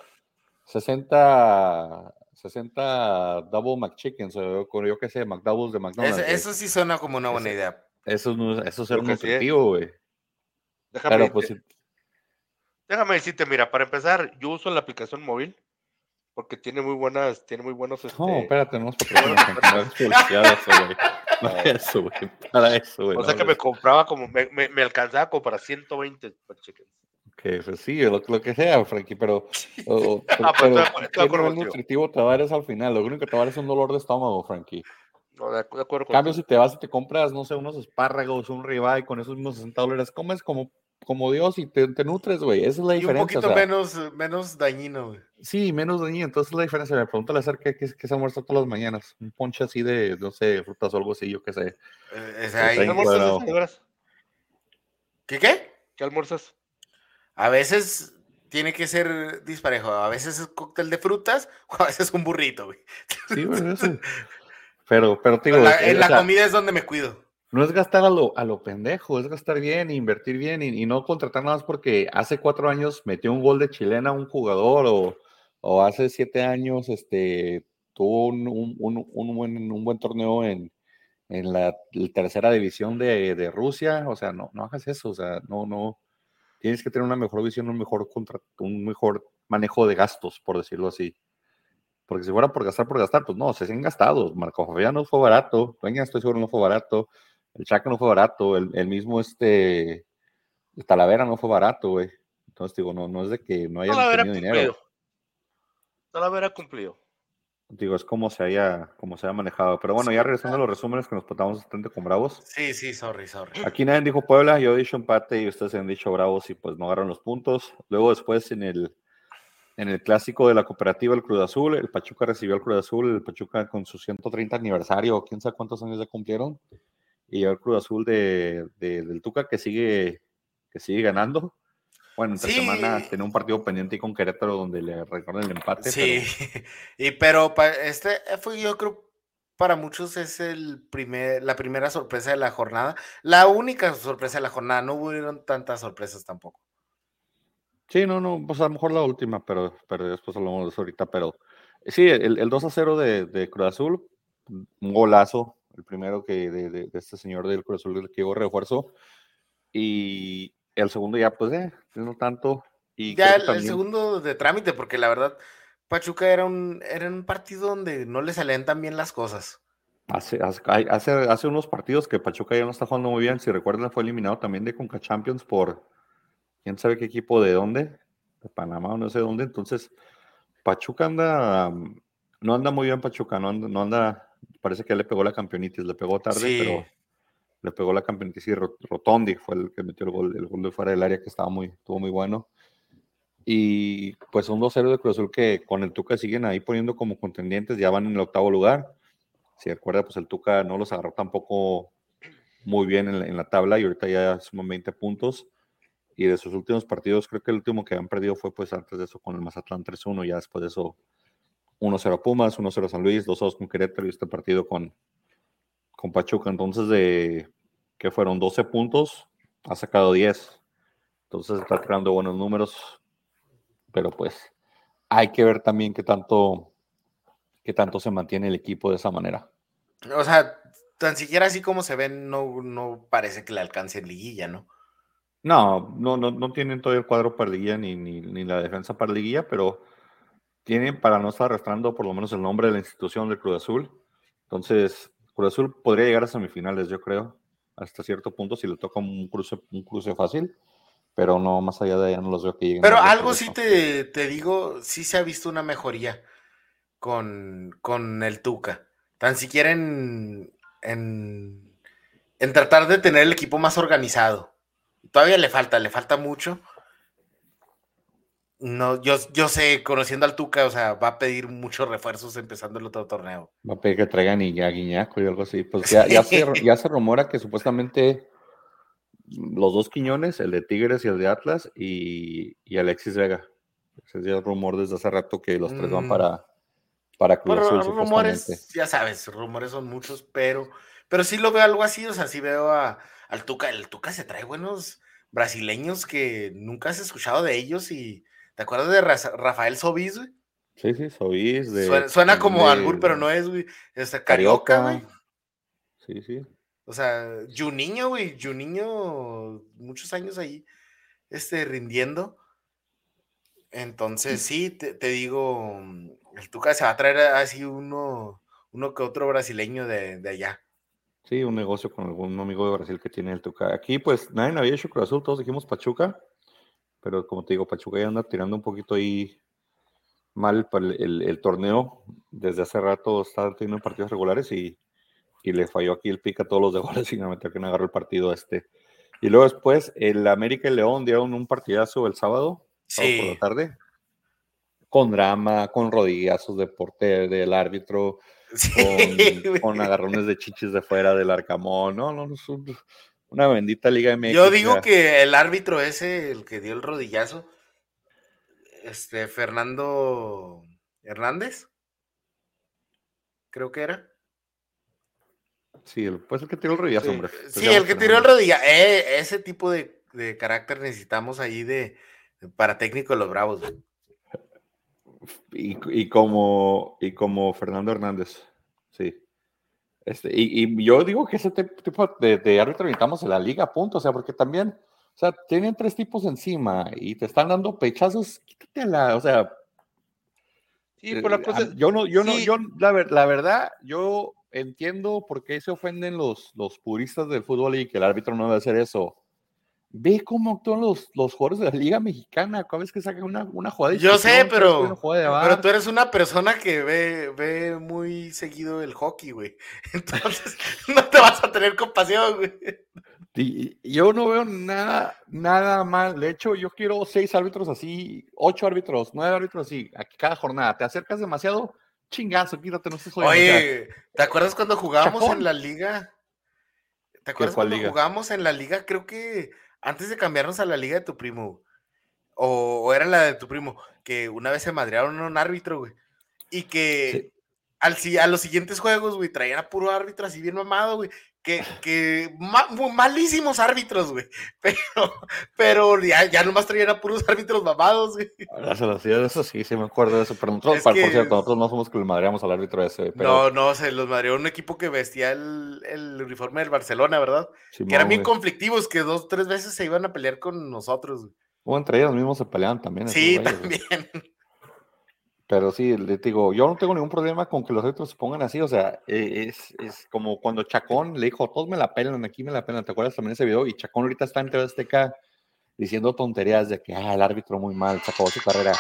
Speaker 1: 60, 60 Double McChickens o yo qué sé, McDoubles de McDonald's.
Speaker 2: Eso, sí suena como una buena idea.
Speaker 1: Eso, no, eso es ser nutritivo, güey.
Speaker 3: Déjame, pues, déjame decirte, mira, para empezar, yo uso la aplicación móvil porque tiene muy buenas, tiene muy buenos. Este...
Speaker 1: No, espérate, no es para Para eso, güey. Para eso, güey.
Speaker 3: O sea que me compraba como, me, me, me, alcanzaba como para 120 chickens.
Speaker 1: Que pues sí, lo, lo, que sea, Frankie, pero. O, ah, pues, pero, nutritivo te va a dar es al final. Lo único que te va a dar es un dolor de estómago, Frankie.
Speaker 3: No, de, acuerdo.
Speaker 1: En cambio, si te vas y te compras, no sé, unos espárragos, un ribeye con esos mismos 60 dólares, comes como como Dios y te, nutres, güey. Esa es la diferencia.
Speaker 2: Y un poquito menos, menos dañino, güey.
Speaker 1: Sí, menos dañino. Entonces la diferencia. Me pregúntale a qué, qué, qué se almuerza todas las mañanas. Un ponche así de, no sé, frutas o algo así, yo qué sé.
Speaker 2: Eh, ahí. ¿Qué almuerzas? ¿Qué qué?
Speaker 3: ¿Qué almuerzas?
Speaker 2: A veces tiene que ser disparejo. A veces es cóctel de frutas o a veces un burrito, güey.
Speaker 1: Sí, bueno, eso. Pero, pero, digo,
Speaker 2: en la comida es donde me cuido
Speaker 1: no es gastar a lo, a lo pendejo, es gastar bien, invertir bien y, no contratar nada más porque hace cuatro años metió un gol de chilena un jugador o, o hace siete años este, tuvo un, un, un, buen, un buen torneo en, en la, tercera división de, de, Rusia. O sea, no, no hagas eso, o sea, no, no. Tienes que tener una mejor visión, un mejor, contra, un mejor manejo de gastos, por decirlo así. Porque si fuera por gastar por gastar, pues no, se han gastado. Marco Fabián no fue barato, Dueña estoy seguro no fue barato. El Chaca no fue barato, el, mismo este Talavera no fue barato, güey. Entonces digo, no, no es de que no haya tenido dinero.
Speaker 3: Talavera cumplido.
Speaker 1: Digo, es como se haya, como se haya manejado. Pero bueno, ya regresando a los resúmenes que nos portamos bastante con Bravos.
Speaker 2: Sí, sí, sorry, sorry.
Speaker 1: Aquí nadie dijo Puebla, yo he dicho empate y ustedes han dicho Bravos y pues no agarran los puntos. Luego después en el, en el clásico de la cooperativa, el Cruz Azul, el Pachuca recibió al Cruz Azul, el Pachuca con su 130 aniversario, quién sabe cuántos años ya cumplieron y el Cruz Azul de, del Tuca que sigue, que sigue ganando. Bueno, esta semana tiene un partido pendiente con Querétaro donde le recuerdan el empate.
Speaker 2: Sí, y pero este fue yo creo para muchos es el primer, la primera sorpresa de la jornada, la única sorpresa de la jornada, no hubieron tantas sorpresas tampoco.
Speaker 1: Sí, no, no, pues a lo mejor la última, pero, pero después hablamos de eso ahorita, pero sí, el, el 2 a 0 de, de Cruz Azul, un golazo, el primero que de, este señor del Cruz Azul que llegó refuerzo. Y el segundo ya, pues, eh, no tanto. Y
Speaker 2: ya el, segundo de trámite, porque la verdad, Pachuca era un, era un partido donde no le salían tan bien las cosas.
Speaker 1: Hace, hace, hace, unos partidos que Pachuca ya no está jugando muy bien. Si recuerdan, fue eliminado también de Conca Champions por quién sabe qué equipo de dónde, de Panamá o no sé dónde. Entonces, Pachuca anda, no anda muy bien, Pachuca, no anda, no anda parece que le pegó la campeonitis, le pegó tarde, pero le pegó la campeonitis y Rotondi fue el que metió el gol, el gol de fuera del área que estaba muy, estuvo muy bueno. Y pues un 2-0 de Cruz Azul que con el Tuca siguen ahí poniendo como contendientes, ya van en el octavo lugar. Si recuerda, pues el Tuca no los agarró tampoco muy bien en la, tabla y ahorita ya suman 20 puntos. Y de sus últimos partidos, creo que el último que han perdido fue pues antes de eso con el Mazatlán 3-1, ya después de eso 1-0 Pumas, 1-0 San Luis, 2-2 con Querétaro y este partido con, con Pachuca. Entonces, de que fueron 12 puntos, ha sacado 10. Entonces está creando buenos números. Pero pues hay que ver también qué tanto, qué tanto se mantiene el equipo de esa manera.
Speaker 2: O sea, tan siquiera así como se ven, no, no parece que le alcance en liguilla, ¿no?
Speaker 1: No, no, no, no tienen todo el cuadro para liguilla ni, ni, ni la defensa para liguilla, pero tienen para no estar arrastrando por lo menos el nombre de la institución del Cruz Azul. Entonces, Cruz Azul podría llegar a semifinales, yo creo, hasta cierto punto, si le toca un cruce, un cruce fácil, pero no, más allá de allá no los veo que lleguen.
Speaker 2: Pero algo sí te, te, digo, sí se ha visto una mejoría con, con el Tuca. Tan siquiera en, en, en tratar de tener el equipo más organizado. Todavía le falta, le falta mucho. No, yo, yo sé, conociendo al Tuca, o sea, va a pedir muchos refuerzos empezando el otro torneo.
Speaker 1: Va a pedir que traigan y a Guiñaco y algo así. Pues ya, ya, se, ya se rumora que supuestamente los dos Quiñones, el de Tigres y el de Atlas, y, y Alexis Vega. Ese es el rumor desde hace rato que los tres van
Speaker 2: Mm.
Speaker 1: para, para Cruz
Speaker 2: Bueno,
Speaker 1: Azul,
Speaker 2: rumores, ya sabes, rumores son muchos, pero, pero sí lo veo algo así, o sea, sí veo a, al Tuca, el Tuca se trae buenos brasileños que nunca has escuchado de ellos y ¿te acuerdas de Ra- Rafael Sobis, güey?
Speaker 1: Sí, sí, Sois. De,
Speaker 2: Suena, suena como
Speaker 1: de
Speaker 2: albur, pero no es, güey. Este, Carioca, güey.
Speaker 1: Sí, sí.
Speaker 2: O sea, Juninho, güey, Juninho, muchos años ahí, este, rindiendo. Entonces, sí, te, te digo, mm, el Tuca se va a traer así uno, uno que otro brasileño de, de allá.
Speaker 1: Sí, un negocio con algún amigo de Brasil que tiene el Tuca. Aquí, pues, nadie había hecho Cruz Azul, todos dijimos Pachuca, pero como te digo, Pachuca ya anda tirando un poquito ahí mal para el, el- el torneo. Desde hace rato está teniendo partidos regulares y, y le falló aquí el pica a todos los de goles y no metió que no agarró el partido este. Y luego después, el América y León dieron un partidazo el sábado, sábado por la tarde, con drama, con rodillazos de portero, del árbitro,
Speaker 2: sí,
Speaker 1: con, agarrones de chichis de fuera del Arcamón. No, no, no, es un- una bendita Liga MX.
Speaker 2: Yo digo
Speaker 1: ya.
Speaker 2: que el árbitro ese, el que dio el rodillazo, este, Fernando Hernández, creo que era.
Speaker 1: Sí, el, pues el que tiró el rodillazo,
Speaker 3: Sí.
Speaker 1: hombre.
Speaker 2: Sí, el que tiró el rodillazo, ese tipo de, de carácter necesitamos ahí de, para técnico de los Bravos.
Speaker 1: Y, y como, y como Fernando Hernández. Este, y, y yo digo que ese tipo de, de árbitro necesitamos en la liga, punto. O sea, porque también, o sea, tienen tres tipos encima y te están dando pechazos, quítatela. O sea,
Speaker 3: Sí, pues la
Speaker 1: eh,
Speaker 3: cosa
Speaker 1: yo no, yo no, yo, la verdad, yo entiendo por qué se ofenden los, los puristas del fútbol y que el árbitro no debe hacer eso. Ve cómo actúan los, los jugadores de la Liga Mexicana cada vez que sacan una, una jugada. de
Speaker 2: Yo sé, pero, pero tú eres una persona que ve, ve muy seguido el hockey, güey. Entonces, no te vas a tener compasión, güey.
Speaker 1: Yo no veo nada, nada mal. De hecho, yo quiero seis árbitros así, ocho árbitros, nueve árbitros así, aquí cada jornada. Te acercas demasiado, chingazo, quítate, no estés jodiendo.
Speaker 2: Oye, ¿te acuerdas cuando jugábamos
Speaker 1: Chacón.
Speaker 2: en la liga? ¿Te acuerdas cuando
Speaker 1: liga?
Speaker 2: jugábamos en la liga? Creo que antes de cambiarnos a la liga de tu primo, o, o era la de tu primo, que una vez se madrearon a un árbitro, güey. Y que
Speaker 1: Sí.
Speaker 2: al, si- a los siguientes juegos, güey, traían a puro árbitro así bien mamado, güey. Que, que malísimos árbitros, güey. Pero, pero ya, ya nomás traían a puros árbitros mamados, güey.
Speaker 1: hacía, eso sí, sí me acuerdo de eso. Pero nosotros,
Speaker 2: Es
Speaker 1: para- por
Speaker 2: que-
Speaker 1: cierto, nosotros no somos que le madreamos al árbitro ese. Pero,
Speaker 2: No, no, se los madreó un equipo que vestía el, el uniforme del Barcelona, ¿verdad? Que eran bien conflictivos, que dos, tres veces se iban a pelear con nosotros. güey.
Speaker 1: O entre ellos mismos se peleaban también.
Speaker 2: Sí,
Speaker 1: güey. Pero sí, le digo, yo no tengo ningún problema con que los árbitros se pongan así, o sea, eh, es, es como cuando Chacón le dijo, todos me la pelan, aquí me la pelan, ¿te acuerdas también ese video? Y Chacón ahorita está en TV Azteca diciendo tonterías de que, ah, el árbitro muy mal, se acabó su carrera.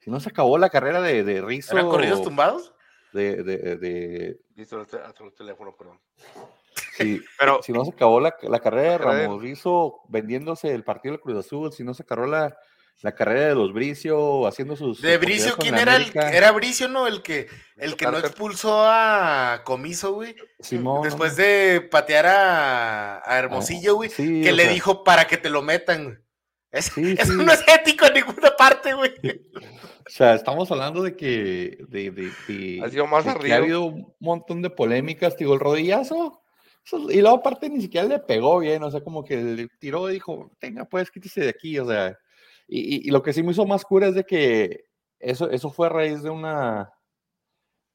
Speaker 1: Si no se acabó la carrera de, de Rizzo,
Speaker 2: ¿Eran corridos tumbados?
Speaker 1: de, de, de-
Speaker 3: Listo, el, te- el teléfono, perdón.
Speaker 1: si,
Speaker 3: Pero
Speaker 1: si no se acabó la, la carrera de
Speaker 3: La carrera de-
Speaker 1: Ramos Rizzo vendiéndose el partido del Cruz Azul, si no se acabó la, la carrera de los Bricio haciendo sus...
Speaker 2: De Bricio, ¿quién era el. Era Bricio, ¿no? El que, el que no expulsó a Comiso, güey.
Speaker 1: Simón,
Speaker 2: Después de patear a, a Hermosillo, güey.
Speaker 1: sí,
Speaker 2: que le
Speaker 1: sea,
Speaker 2: dijo para que te lo metan, güey. Es-
Speaker 1: Sí,
Speaker 2: eso
Speaker 1: sí.
Speaker 2: no es ético en ninguna parte, güey.
Speaker 1: O sea, estamos hablando de que, de, de- de-
Speaker 3: Ha sido más
Speaker 1: de que
Speaker 3: arriba.
Speaker 1: ha habido un montón de polémicas, digo, el rodillazo. y luego aparte ni siquiera le pegó bien, o sea, como que le tiró y dijo, tenga, pues quítese de aquí, o sea. Y, y- y lo que sí me hizo más cura es de que eso, eso fue a raíz de una,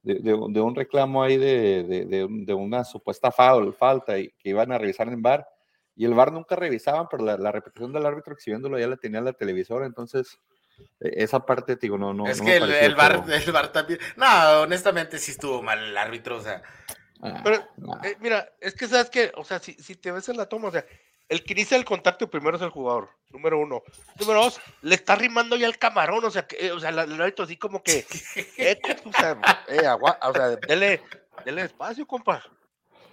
Speaker 1: de, de un- de un reclamo ahí de, de- de un- de una supuesta foul, falta, y que iban a revisar en bar. Y el bar nunca revisaban, pero la, la repetición del árbitro exhibiéndolo ya la tenía la televisora, entonces e- esa parte, te digo, no, no.
Speaker 2: es
Speaker 1: no
Speaker 2: que
Speaker 1: me
Speaker 2: el, el bar,
Speaker 1: pero-
Speaker 2: el bar también. No, honestamente sí estuvo mal el árbitro, o sea.
Speaker 1: ah,
Speaker 3: Pero,
Speaker 1: nah.
Speaker 3: eh, mira, es que sabes que, o sea, si, si te ves en la toma, o sea, el que inicia el contacto primero es el jugador, número uno. Número dos, le está rimando ya el camarón, o sea, que, eh, o sea, el árbitro así como que, eh, o sea, eh, agua- o sea, dele, dele espacio, compa.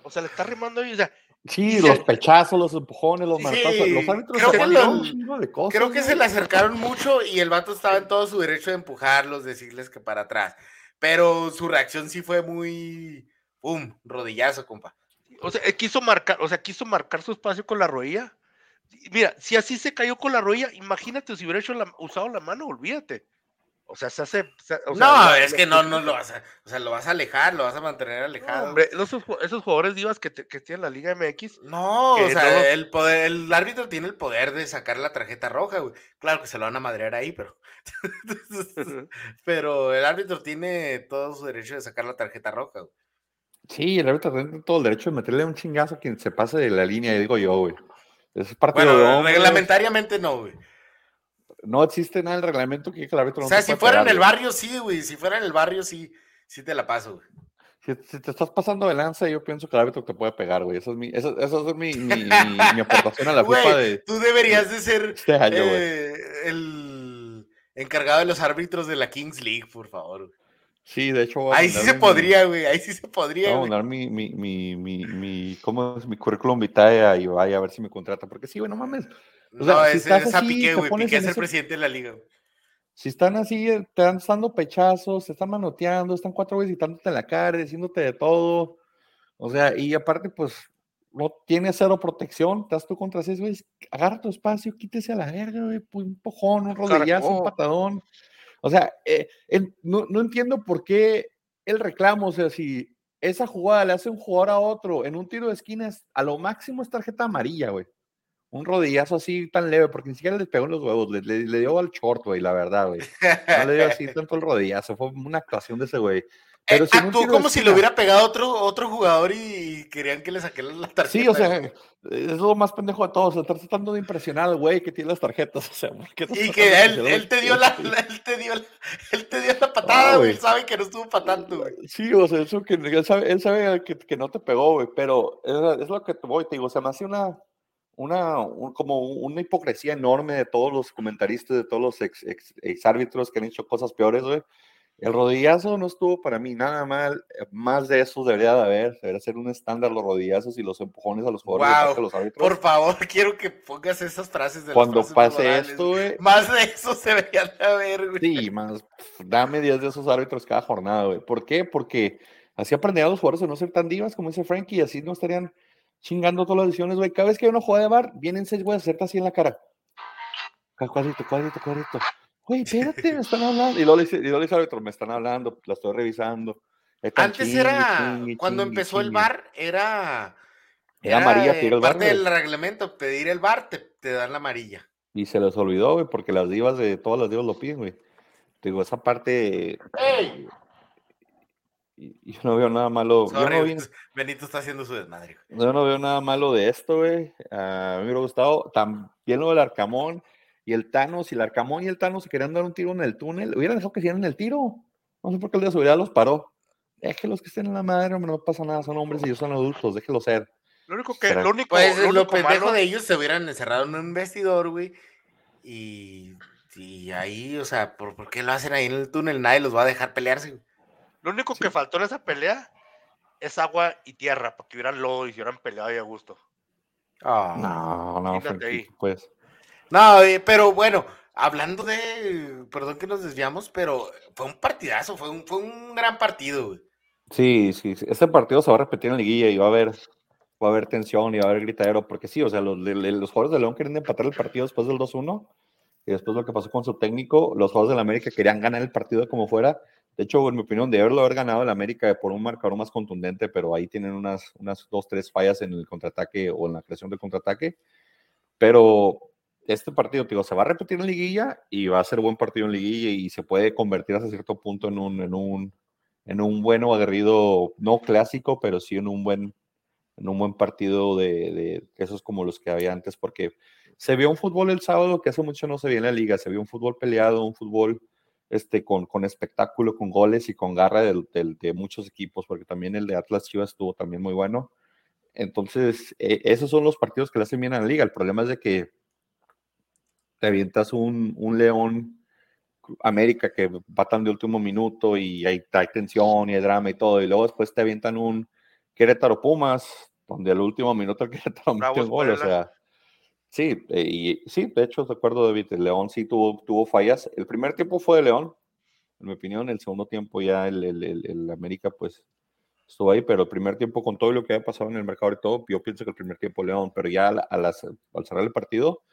Speaker 3: O sea, le está rimando y, o sea,
Speaker 1: Sí, los pechazos, los empujones, los
Speaker 2: Sí,
Speaker 1: manotazos, los árbitros
Speaker 2: creo que lo-
Speaker 1: un chingo de cosas,
Speaker 2: Creo que se le acercaron mucho y el vato estaba en todo su derecho de empujarlos, decirles que para atrás. Pero su reacción sí fue muy. ¡Pum! Rodillazo, compa.
Speaker 3: O sea, quiso marcar, o sea, quiso marcar su espacio con la rodilla. Mira, si así se cayó con la rodilla, imagínate si hubiera hecho la- usado la mano, olvídate. O sea, se hace. se- o sea,
Speaker 2: no, es que no, no lo vas a. O sea, lo vas a alejar, lo vas a mantener
Speaker 3: No,
Speaker 2: alejado.
Speaker 3: hombre, esos, esos jugadores divas que, te- que tienen la Liga MX,
Speaker 2: No, o sea, el, poder, el árbitro tiene el poder de sacar la tarjeta roja, güey. Claro que se lo van a madrear ahí, pero. pero el árbitro tiene todo su derecho de sacar la tarjeta roja, güey.
Speaker 1: Sí, el árbitro tiene todo el derecho de meterle un chingazo a quien se pase de la línea, digo yo, güey. Es partido de
Speaker 2: Bueno,
Speaker 1: hombres.
Speaker 2: reglamentariamente no, güey.
Speaker 1: No existe nada en el reglamento que el árbitro no
Speaker 2: O sea, si fuera en el barrio, sí, güey. Si fuera en el barrio, sí, sí te la paso, güey.
Speaker 1: Si, si te estás pasando de lanza, yo pienso que el árbitro te puede pegar, güey. Eso es mi, eso, eso es mi, mi, mi- mi aportación a la FIFA
Speaker 2: Güey,
Speaker 1: de
Speaker 2: tú deberías de ser
Speaker 1: este año,
Speaker 2: eh, el encargado de los árbitros de la Kings League, por favor. güey.
Speaker 1: Sí, de hecho.
Speaker 2: Ahí sí se
Speaker 1: mi-
Speaker 2: podría, güey. Ahí sí se podría,
Speaker 1: Voy a mandar mi, mi, mi, mi, mi, ¿cómo es? Mi currículum vitae a Ibai a ver si me contrata. Porque sí, güey, no mames. O sea,
Speaker 2: no,
Speaker 1: si
Speaker 2: ese
Speaker 1: estás
Speaker 2: es a
Speaker 1: así,
Speaker 2: Piqué, güey. Piqué es el
Speaker 1: ese-
Speaker 2: presidente de la liga. güey.
Speaker 1: Si están así, eh, te están dando pechazos, te están manoteando, están cuatro veces gritándote en la cara, diciéndote de todo. O sea, y aparte, pues, no tiene cero protección. Estás tú contra seis, güey. Agarra tu espacio, quítese a la verga, güey. Un pojón, un rodillazo, un patadón. O sea, eh, no, entiendo por qué el reclamo. O sea, si esa jugada le hace un jugador a otro en un tiro de esquinas, a lo máximo es tarjeta amarilla, güey. Un rodillazo así tan leve, porque ni siquiera le pegó en los huevos, le dio al short, güey, la verdad, güey. No le dio así tanto el rodillazo, fue una actuación de ese güey. Pero
Speaker 2: Eh,
Speaker 1: si en un
Speaker 2: actuó como si le
Speaker 1: esquina-
Speaker 2: hubiera pegado otro, otro jugador y querían que le saquen la tarjeta.
Speaker 1: Sí, o sea, es lo más pendejo de todo. O sea, estás tratando de impresionar al güey que tiene las tarjetas. O sea, ¿por qué estás
Speaker 2: Y que él, él te dio la, la- él te dio la, él te dio la patada,
Speaker 1: Ah,
Speaker 2: güey.
Speaker 1: güey.
Speaker 2: Él sabe que no estuvo patando, güey.
Speaker 1: Sí, o sea, eso que él sabe, él sabe que, que no te pegó, güey, pero es, es lo que te voy, te digo, o sea, me hace una, una, un- como una hipocresía enorme de todos los comentaristas, de todos los ex, ex, ex árbitros que han hecho cosas peores, güey. El rodillazo no estuvo para mí nada mal, eh, más de eso debería de haber, debería ser un estándar los rodillazos y los empujones a los jugadores
Speaker 2: Wow,
Speaker 1: los árbitros.
Speaker 2: Por favor, quiero que pongas esas frases de las
Speaker 1: Cuando
Speaker 2: frases
Speaker 1: pase esto, güey,
Speaker 2: Más de eso se deberían de haber, güey.
Speaker 1: Sí, más, dame 10 de esos árbitros cada jornada, güey. ¿Por qué? Porque así aprenderían los jugadores a no ser tan divas, como dice Frankie, y así no estarían chingando todas las decisiones, güey. Cada vez que una jugada de bar, vienen seis güeyes a hacerte así en la cara. Cu- Cuadrito, cuadrito, cuadrito. Güey, espérate, me están hablando. Y luego le dice, y luego le dice al árbitro, me están hablando, la estoy revisando. Están
Speaker 2: Antes era, cuando empezó el bar, era.
Speaker 1: Era amarilla
Speaker 2: eh,
Speaker 1: el bar,
Speaker 2: Parte
Speaker 1: güey.
Speaker 2: del reglamento, pedir el bar, te, te dan la amarilla.
Speaker 1: Y se les olvidó, güey, porque las divas de todas las divas lo piden, güey. Te digo, esa parte.
Speaker 2: ¡Ey!
Speaker 1: Y, y yo no veo nada malo. yo no vi-
Speaker 2: Benito está haciendo su desmadre.
Speaker 1: Yo no veo nada malo de esto, güey. A mí me hubiera gustado también lo del Arcamón y el Thanos. Si el Arcamón y el Thanos se querían dar un tiro en el túnel, hubieran dejado que hicieran el tiro. No sé por qué el de seguridad los paró. Déjenlos que estén en la madre, hombre, no pasa nada. Son hombres y ellos son adultos, déjenlo ser.
Speaker 3: lo único que,
Speaker 1: Será-
Speaker 3: lo único,
Speaker 2: Pues
Speaker 3: lo
Speaker 2: lo
Speaker 3: único
Speaker 2: pendejo
Speaker 3: malo-
Speaker 2: de ellos se hubieran encerrado en un vestidor, güey. Y, y ahí, o sea, ¿por, por qué lo hacen ahí en el túnel? Nadie los va a dejar pelearse. güey.
Speaker 3: lo único que faltó en esa pelea es agua y tierra, para que hubieran lodo y se hubieran peleado ahí a gusto.
Speaker 2: Ah.
Speaker 1: No, no. Frankie, pues.
Speaker 2: No, eh, pero bueno, hablando de, perdón que nos desviamos, pero fue un partidazo, fue un, fue un gran partido.
Speaker 1: Sí, sí, este partido se va a repetir en liguilla y va a haber, va a haber tensión y va a haber gritadero, porque sí, o sea, los, los jugadores de León querían empatar el partido después del 2-1 y después lo que pasó con su técnico, los jugadores del América querían ganar el partido como fuera. De hecho, en mi opinión, de haberlo haber ganado el América por un marcador más contundente, pero ahí tienen unas, unas dos, tres fallas en el contraataque o en la creación del contraataque. Pero este partido, digo, se va a repetir en liguilla y va a ser buen partido en liguilla y se puede convertir hasta cierto punto en un, en un, en un aguerrido, no clásico, pero sí en un buen, en un buen partido de, de esos como los que había antes, porque se vio un fútbol el sábado que hace mucho no se veía en la liga, se vio un fútbol peleado, un fútbol este, con, con espectáculo, con goles y con garra del- de muchos equipos, porque también el de Atlas Chivas estuvo también muy bueno. Entonces, eh, esos son los partidos que le hacen bien a la liga. El problema es de que te avientas un, un León América que empatan de último minuto y hay, hay tensión y hay drama y todo, y luego después te avientan un Querétaro Pumas donde al último minuto el Querétaro metió un gol, o sea, sí, eh, y sí, de hecho, de acuerdo, David, el León sí tuvo, tuvo fallas. El primer tiempo fue de León, en mi opinión, el segundo tiempo ya el, el, el, América, pues, estuvo ahí, pero el primer tiempo con todo lo que había pasado en el mercado y todo, yo pienso que el primer tiempo León, pero ya a las, al cerrar el partido,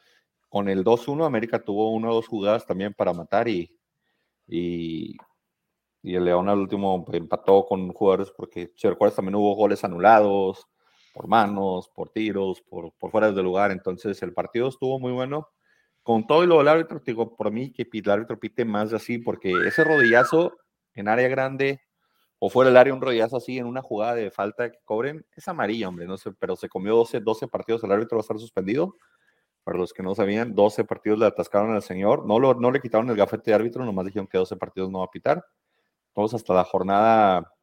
Speaker 1: con el 2-1, América tuvo una o dos jugadas también para matar y, y, el León al último empató con jugadores porque, si recuerdas, también hubo goles anulados por manos, por tiros, por, por fuera de lugar. Entonces, el partido estuvo muy bueno. Con todo y lo del árbitro, digo, por mí que el árbitro pite más así, porque ese rodillazo en área grande o fuera del área un rodillazo así en una jugada de falta que cobren, es amarilla, hombre, no sé, pero se comió 12, 12 partidos, el árbitro va a estar suspendido. Para los que no sabían, 12 partidos le atascaron al señor, no, lo, no le quitaron el gafete de árbitro, nomás dijeron que 12 partidos no va a pitar todos hasta la jornada,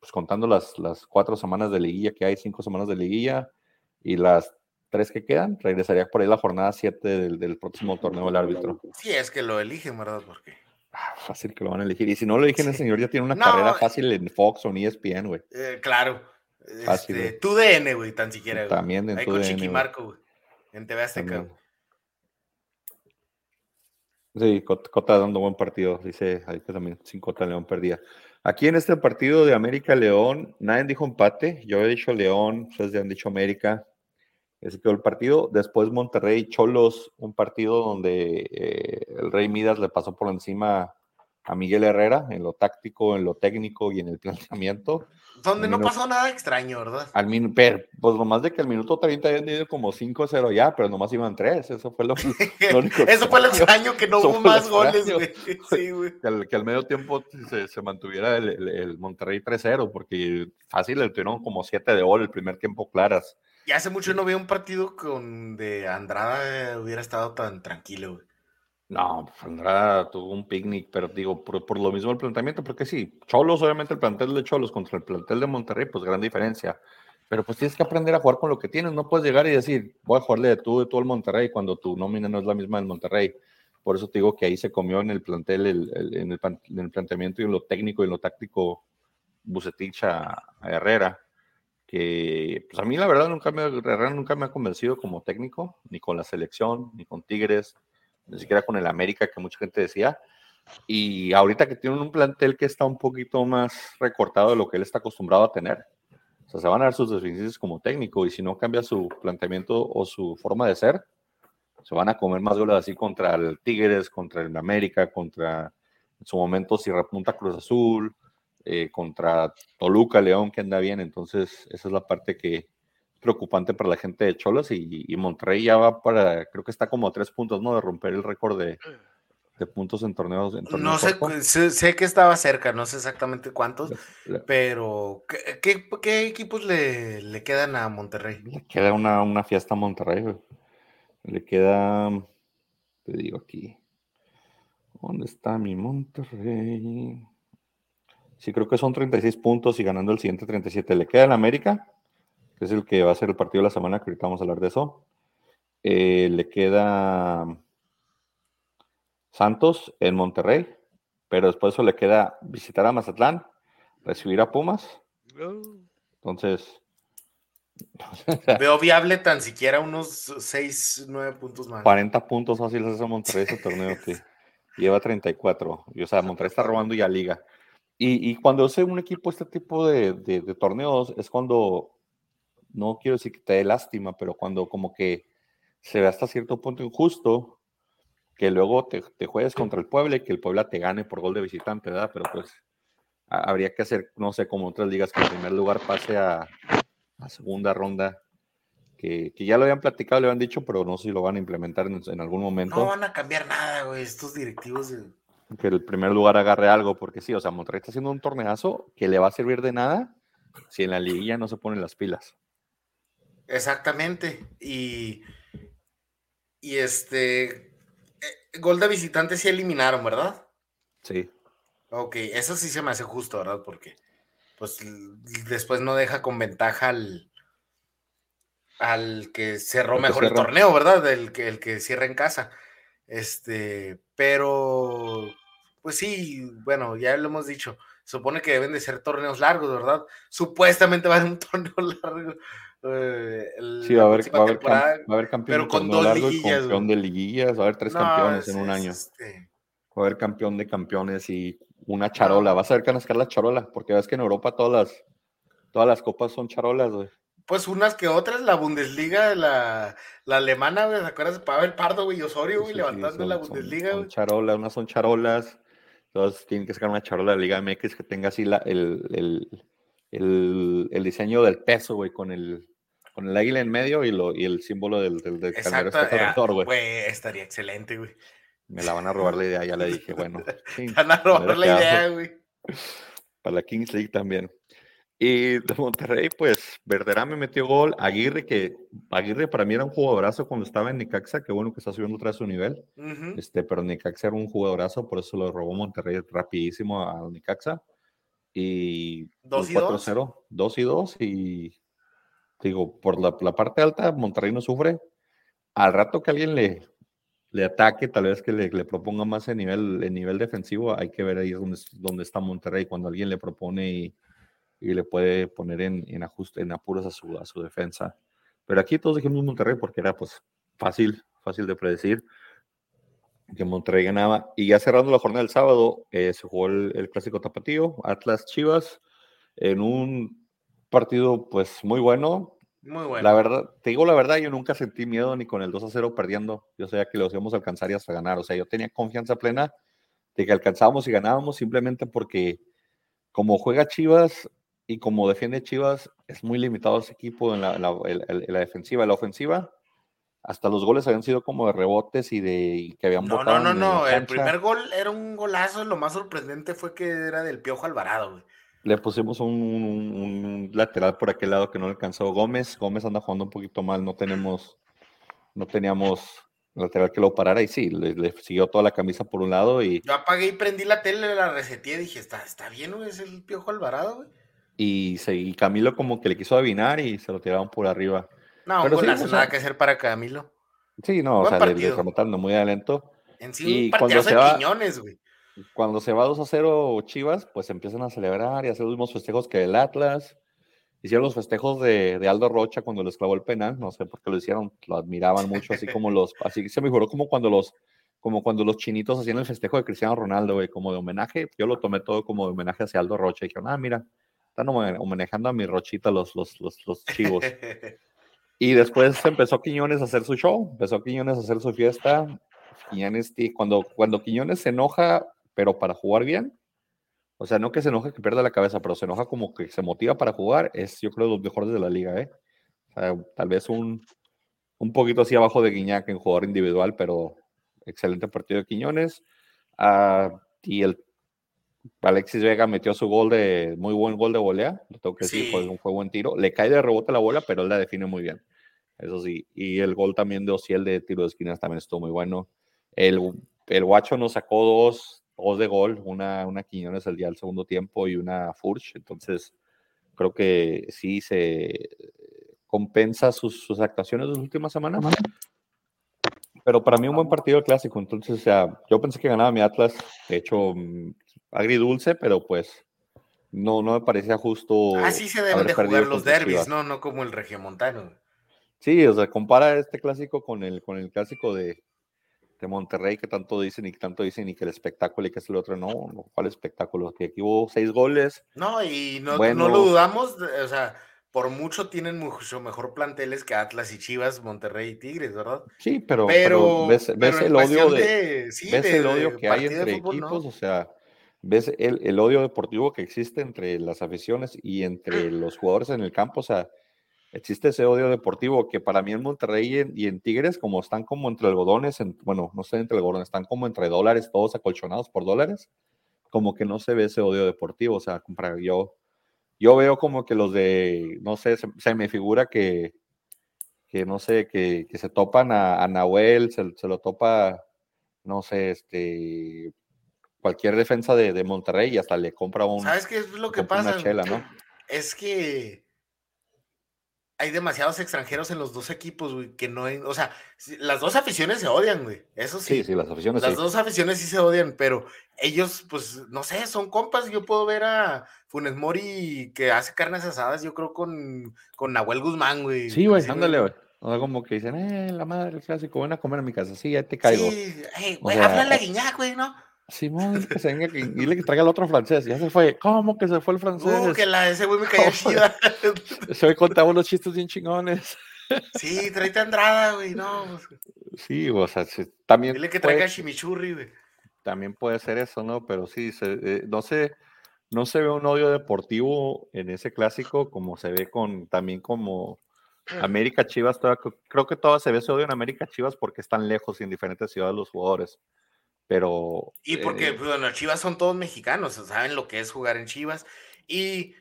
Speaker 1: pues contando las, las cuatro semanas de liguilla que hay, cinco semanas de liguilla y las tres que quedan, regresaría por ahí la jornada siete del, del próximo torneo del árbitro.
Speaker 2: Sí, es que lo eligen, ¿verdad? Porque...
Speaker 1: Ah, fácil que lo van a elegir. Y si no lo eligen, el señor ya tiene una carrera eh, fácil en Fox o en ESPN, güey.
Speaker 2: Eh, claro. Fácil, este, tu DN, güey, tan siquiera.
Speaker 1: También
Speaker 2: en Ahí con Chiquimarco, güey. En TV Azteca.
Speaker 1: Sí, Cota dando buen partido, dice ahí que también sin Cota León perdía. Aquí en este partido de América León, nadie dijo empate, yo he dicho León, ustedes ya han dicho América, ese quedó el partido. Después Monterrey Cholos, un partido donde eh, el Rey Midas le pasó por encima a Miguel Herrera en lo táctico, en lo técnico y en el planteamiento.
Speaker 2: Donde no pasó nada extraño, ¿verdad?
Speaker 1: Al min pero, pues nomás de que al minuto 30 habían ido como 5-0 ya, pero nomás iban 3. Eso fue lo,
Speaker 2: único. Eso fue lo extraño, que no hubo más goles, güey. Sí, güey.
Speaker 1: Que, al, que al, medio tiempo se, se mantuviera el, el, el Monterrey 3-0, porque fácil le tuvieron como 7 de gol el primer tiempo claras.
Speaker 2: Y hace mucho no veo un partido con de Andrada hubiera estado tan tranquilo, güey.
Speaker 1: No, pues, Andrada tuvo un picnic, pero digo, por, lo mismo el planteamiento, porque sí, Cholos, obviamente el plantel de Cholos contra el plantel de Monterrey, pues gran diferencia. Pero pues tienes que aprender a jugar con lo que tienes, no puedes llegar y decir, voy a jugarle de tú, de tú al Monterrey, cuando tu nómina no es la misma del Monterrey. Por eso te digo que ahí se comió en el plantel, en, el, planteamiento y en lo técnico y en lo táctico Bucetich a, Herrera que pues a mí la verdad nunca me, nunca me ha convencido como técnico, ni con la selección, ni con Tigres, ni siquiera con el América, que mucha gente decía. Y ahorita que tienen un plantel que está un poquito más recortado de lo que él está acostumbrado a tener, o sea, se van a dar sus deficiencias como técnico y si no cambia su planteamiento o su forma de ser, se van a comer más goles así contra el Tigres, contra el América, contra en su momento si repunta Cruz Azul, eh, contra Toluca, León, que anda bien. Entonces, esa es la parte que, preocupante para la gente de Cholos y, Monterrey ya va para, creo que está como a tres puntos, ¿no? De romper el récord de, puntos en torneos.
Speaker 2: no sé, sé, que estaba cerca, no sé exactamente cuántos, pero ¿qué, equipos le, quedan a Monterrey?
Speaker 1: Le queda una, una fiesta a Monterrey, Le queda, te digo aquí, ¿dónde está mi Monterrey? Sí, creo que son 36 puntos y ganando el siguiente 37. Le queda en América, que es el que va a ser el partido de la semana, que ahorita vamos a hablar de eso. Eh, le queda Santos en Monterrey, pero después eso le queda visitar a Mazatlán, recibir a Pumas. Entonces.
Speaker 2: Veo viable tan siquiera unos 6, 9 puntos más.
Speaker 1: 40 puntos fáciles hace Monterrey ese torneo que lleva 34. Y, o sea, Monterrey está robando ya liga. Y, cuando hace un equipo este tipo de torneos es cuando no quiero decir que te dé lástima, pero cuando como que se ve hasta cierto punto injusto, que luego te, te juegues contra el Puebla y que el Puebla te gane por gol de visitante, ¿verdad? Pero pues habría que hacer, no sé, como otras ligas, que en primer lugar pase a, a segunda ronda, que, que, ya lo habían platicado, le habían dicho, pero no sé si lo van a implementar en, en algún momento.
Speaker 2: No van a cambiar nada, güey, estos directivos.
Speaker 1: Que el primer lugar agarre algo, porque sí, o sea, Monterrey está haciendo un torneazo que le va a servir de nada si en la liguilla no se ponen las pilas.
Speaker 2: Exactamente. Y, y este, eh, gol de visitante sí eliminaron, ¿verdad?
Speaker 1: Sí.
Speaker 2: Ok, eso sí se me hace justo, ¿verdad? Porque pues después no deja con ventaja al, al que cerró mejor el torneo, ¿verdad? El que, el que cierra en casa. Este, pero, pues sí, bueno, ya lo hemos dicho, supone que deben de ser torneos largos, ¿verdad? Supuestamente va a ser un torneo largo, eh, el-
Speaker 1: Sí, va a
Speaker 2: la
Speaker 1: haber, va a haber, va a haber campeón
Speaker 2: pero con dos liguillas,
Speaker 1: campeón de liguillas, va a haber tres
Speaker 2: No,
Speaker 1: campeones
Speaker 2: es-
Speaker 1: en un año.
Speaker 2: este,
Speaker 1: Va a haber campeón de campeones y una charola. Vas a ver que van a sacar la charola, porque ves que en Europa todas las, todas las copas son charolas, güey.
Speaker 2: Pues unas que otras, la Bundesliga, la, la alemana, güey, ¿te acuerdas Pavel Pardo, güey, y Osorio, güey,
Speaker 1: Sí, sí,
Speaker 2: levantando
Speaker 1: son-
Speaker 2: la Bundesliga,
Speaker 1: son charolas, unas son charolas. Entonces tienen que sacar una charola de Liga MX que tenga así la, el, el, el, el diseño del peso, güey, con el, con el águila en medio y, lo, y el símbolo del, del, del carnero
Speaker 2: Exacto,
Speaker 1: este
Speaker 2: eh,
Speaker 1: güey.
Speaker 2: güey, estaría excelente, güey.
Speaker 1: Me la van a robar la idea, ya le dije, bueno.
Speaker 2: Van a robar la idea, güey.
Speaker 1: Para la Kings League también. Y de Monterrey, pues, Verderame metió gol. Aguirre, que Aguirre para mí era un jugadorazo cuando estaba en Nicaxa, que bueno que está subiendo otra vez su nivel.
Speaker 2: Ujú.
Speaker 1: Este, pero Nicaxa era un jugadorazo, por eso lo robó Monterrey rapidísimo a Nicaxa. Y
Speaker 2: ¿Dos
Speaker 1: un
Speaker 2: y dos?
Speaker 1: 4-0, 2 y 2. Y digo, por la, la parte alta, Monterrey no sufre. Al rato que alguien le, le ataque, tal vez que le, le proponga más en nivel, en nivel defensivo, hay que ver ahí donde, donde está Monterrey, cuando alguien le propone y, y le puede poner en, en ajuste, en apuros a su, a su defensa. Pero aquí todos dijimos Monterrey porque era pues fácil, fácil de predecir que Monterrey ganaba. Y ya cerrando la jornada del sábado, eh, se jugó el, el clásico tapatío, Atlas Chivas, en un partido pues muy bueno.
Speaker 2: Muy bueno.
Speaker 1: La verdad, te digo la verdad, yo nunca sentí miedo ni con el 2 a 0 perdiendo. Yo sabía que los íbamos a alcanzar y hasta ganar. O sea, yo tenía confianza plena de que alcanzábamos y ganábamos simplemente porque como juega Chivas y como defiende Chivas, es muy limitado ese equipo en la, en la- en- la defensiva. En la ofensiva, hasta los goles habían sido como de rebotes y de y que habían
Speaker 2: No,
Speaker 1: botado
Speaker 2: no, no, no. El primer gol era un golazo. Lo más sorprendente fue que era del Piojo Alvarado, güey.
Speaker 1: Le pusimos un, un- un lateral por aquel lado que no alcanzó Gómez. Gómez anda jugando un poquito mal, no tenemos, no teníamos lateral que lo parara y sí, le, le siguió toda la camisa por un lado y,
Speaker 2: Yo apagué y prendí la tele, la reseteé y dije, está, está bien, güey, es el Piojo Alvarado, güey.
Speaker 1: y, se- y Camilo como que le quiso adivinar y se lo tiraron por arriba.
Speaker 2: No, un
Speaker 1: Pero sí,
Speaker 2: golazo,
Speaker 1: o sea,
Speaker 2: nada que hacer para Camilo.
Speaker 1: Sí, no, o sea, le, le
Speaker 2: partido.
Speaker 1: remataron de muy adentro.
Speaker 2: En
Speaker 1: Y
Speaker 2: sí, un
Speaker 1: cuando se
Speaker 2: de
Speaker 1: va-
Speaker 2: Quiñones, güey.
Speaker 1: Cuando se va 2 a 0 Chivas, pues empiezan a celebrar y hacer los mismos festejos que el Atlas. Hicieron los festejos de, de Aldo Rocha cuando les clavó el penal, no sé por qué lo hicieron, lo admiraban mucho, así como los, así se me juró como cuando los, como cuando los chinitos hacían el festejo de Cristiano Ronaldo, güey, como de homenaje, yo lo tomé todo como de homenaje hacia Aldo Rocha, y dijeron, ah, mira, están homen- homenajando a mi Rochita los, los, los, los chivos. Y después empezó Quiñones a hacer su show, empezó Quiñones a hacer su fiesta. Quiñones, cuando, cuando Quiñones se enoja, pero para jugar bien, o sea, no que se enoje que pierda la cabeza, pero se enoja como que se motiva para jugar, es yo creo los mejores de la liga, ¿eh? Tal vez un, un poquito así abajo de Guiñac en jugador individual, pero excelente partido de Quiñones. Ah, y el Alexis Vega metió su gol de, muy buen gol de volea, lo tengo que decir, fue,
Speaker 2: Sí.
Speaker 1: un- fue buen tiro. Le cae de rebote la bola, pero él la define muy bien. Eso sí. Y el gol también de Ociel de tiro de esquinas también estuvo muy bueno. El, el Guacho nos sacó dos, dos de gol, una, una Quiñones el día del segundo tiempo y una Furch. Entonces, creo que sí se compensa sus, sus actuaciones de las últimas semanas. Pero para mí un buen partido el clásico. Entonces, o sea, yo pensé que ganaba mi Atlas. De hecho, agridulce, pero pues no, no me parecía justo.
Speaker 2: Así se deben de jugar los derbis. ¿no? No como el regiomontano.
Speaker 1: Sí, o sea, compara este clásico con el, con el clásico de, de Monterrey que tanto dicen y que tanto dicen y que el espectáculo y que es el otro. No, no, ¿cuál espectáculo? Que aquí hubo seis goles.
Speaker 2: No, y no,
Speaker 1: Bueno.
Speaker 2: no lo dudamos, o sea, por mucho tienen mucho mejor planteles que Atlas y Chivas, Monterrey y Tigres, ¿verdad?
Speaker 1: Sí, pero,
Speaker 2: Pero,
Speaker 1: pero ves, el odio de,
Speaker 2: sí,
Speaker 1: ves
Speaker 2: de-
Speaker 1: el odio que hay entre
Speaker 2: no.
Speaker 1: equipos, o sea, ves el, el odio deportivo que existe entre las aficiones y entre los jugadores en el campo, o sea, existe ese odio deportivo que para mí en Monterrey y en, y en Tigres, como están como entre algodones, en- bueno, no sé entre algodones, están como entre dólares, todos acolchonados por dólares, como que no se ve ese odio deportivo, o sea, compra- yo, yo veo como que los de, no sé, se, se me figura que, que no sé, que, que se topan a, a Nahuel, se, se lo topa, no sé, este, cualquier defensa de, de Monterrey y hasta le compra un,
Speaker 2: ¿Sabes qué es lo que pasa?
Speaker 1: chela, ¿no?
Speaker 2: Es que hay demasiados extranjeros en los dos equipos, güey, que no, hay- o sea, las dos aficiones se odian, güey, eso sí.
Speaker 1: Sí, sí, las aficiones
Speaker 2: Las
Speaker 1: sí.
Speaker 2: dos aficiones sí se odian, pero ellos, pues, no sé, son compas. Yo puedo ver a Funes Mori que hace carnes asadas, yo creo, con, con Nahuel Guzmán, güey.
Speaker 1: Sí, güey, ándale, güey. O sea, como que dicen, eh, la madre del clásico, ven a comer a mi casa. Sí, ya te caigo.
Speaker 2: Sí, hey, güey,
Speaker 1: sea,
Speaker 2: háblale a
Speaker 1: eh,
Speaker 2: Guiñac, güey, ¿no?
Speaker 1: Simón, que se venga, que, dile que traiga el otro francés. Ya se fue. ¿Cómo que se fue el francés?
Speaker 2: Uh, que la, ese güey me cayó chida.
Speaker 1: Se me contaba unos chistes bien chingones.
Speaker 2: sí, tráete Andrada, güey, no. pues,
Speaker 1: Sí, o sea, sí, también,
Speaker 2: Dile que
Speaker 1: puede,
Speaker 2: traiga chimichurri, güey.
Speaker 1: también puede ser eso, ¿no? Pero sí, se, eh, no sé, no se ve un odio deportivo en ese clásico como se ve con, también como América Chivas, toda- creo que todavía se ve ese odio en América Chivas porque están lejos y en diferentes ciudades los jugadores. Pero.
Speaker 2: Y porque,
Speaker 1: eh,
Speaker 2: pues, bueno, Chivas son todos mexicanos, saben lo que es jugar en Chivas. Y,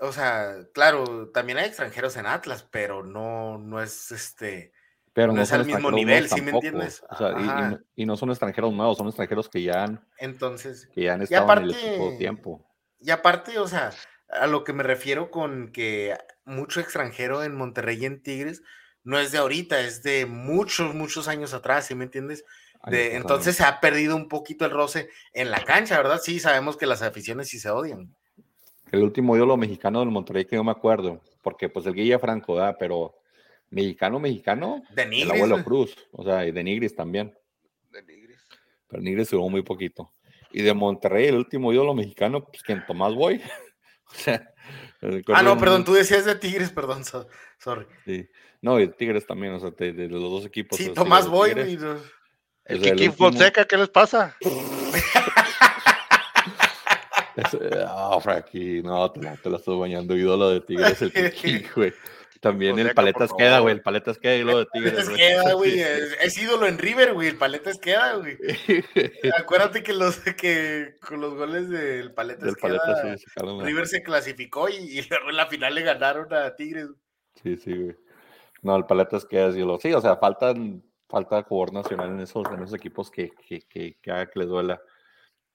Speaker 2: o sea, claro, también hay extranjeros en Atlas, pero no, no es este.
Speaker 1: pero
Speaker 2: no
Speaker 1: no
Speaker 2: es al mismo nivel, ¿sí me entiendes?
Speaker 1: O sea, y- no- y no son extranjeros nuevos, son extranjeros que ya han,
Speaker 2: Entonces,
Speaker 1: que ya han estado en el tiempo.
Speaker 2: y aparte, o sea, a lo que me refiero con que mucho extranjero en Monterrey y en Tigres no es de ahorita, es de muchos, muchos años atrás, ¿sí me entiendes? De, entonces se ha perdido un poquito el roce en la cancha, ¿verdad? Sí, sabemos que las aficiones sí se odian.
Speaker 1: El último ídolo mexicano del Monterrey que yo me acuerdo, porque pues el Guilla Franco, ¿verdad? Pero mexicano, mexicano,
Speaker 2: De
Speaker 1: el
Speaker 2: Nigris,
Speaker 1: abuelo
Speaker 2: güey.
Speaker 1: Cruz, o sea, y de Nigris también,
Speaker 3: de Nigris.
Speaker 1: pero Nigris duró muy poquito. Y de Monterrey, el último ídolo mexicano, pues quien Tomás Boy. o sea,
Speaker 2: Ah, no, perdón, tú decías de Tigres, perdón, so- sorry.
Speaker 1: sí. No, y de Tigres también, o sea, de, de los dos equipos.
Speaker 2: Sí, Tomás Boy.
Speaker 3: El
Speaker 1: O sea, el
Speaker 3: Kikín
Speaker 1: último-
Speaker 3: Fonseca, ¿qué les pasa?
Speaker 1: Ah, Frankie, no, te la, te la estoy bañando, ídolo de Tigres, el Kiki, güey. También el Paletas queda, güey, el Paletas queda y lo de Tigres.
Speaker 2: Paletas queda, güey,
Speaker 1: Sí.
Speaker 2: es, es ídolo en River, güey, el Paletas queda, güey. Acuérdate que los que con los goles del Paletas
Speaker 1: Del
Speaker 2: queda,
Speaker 1: Paletas, sí, sacaron la-
Speaker 2: River se clasificó y, y luego en la final le ganaron a Tigres.
Speaker 1: Sí, sí, güey. No, el Paletas queda así, lo Sí, o sea, faltan, falta jugador nacional en esos, en esos equipos que, que, que, que haga que les duela.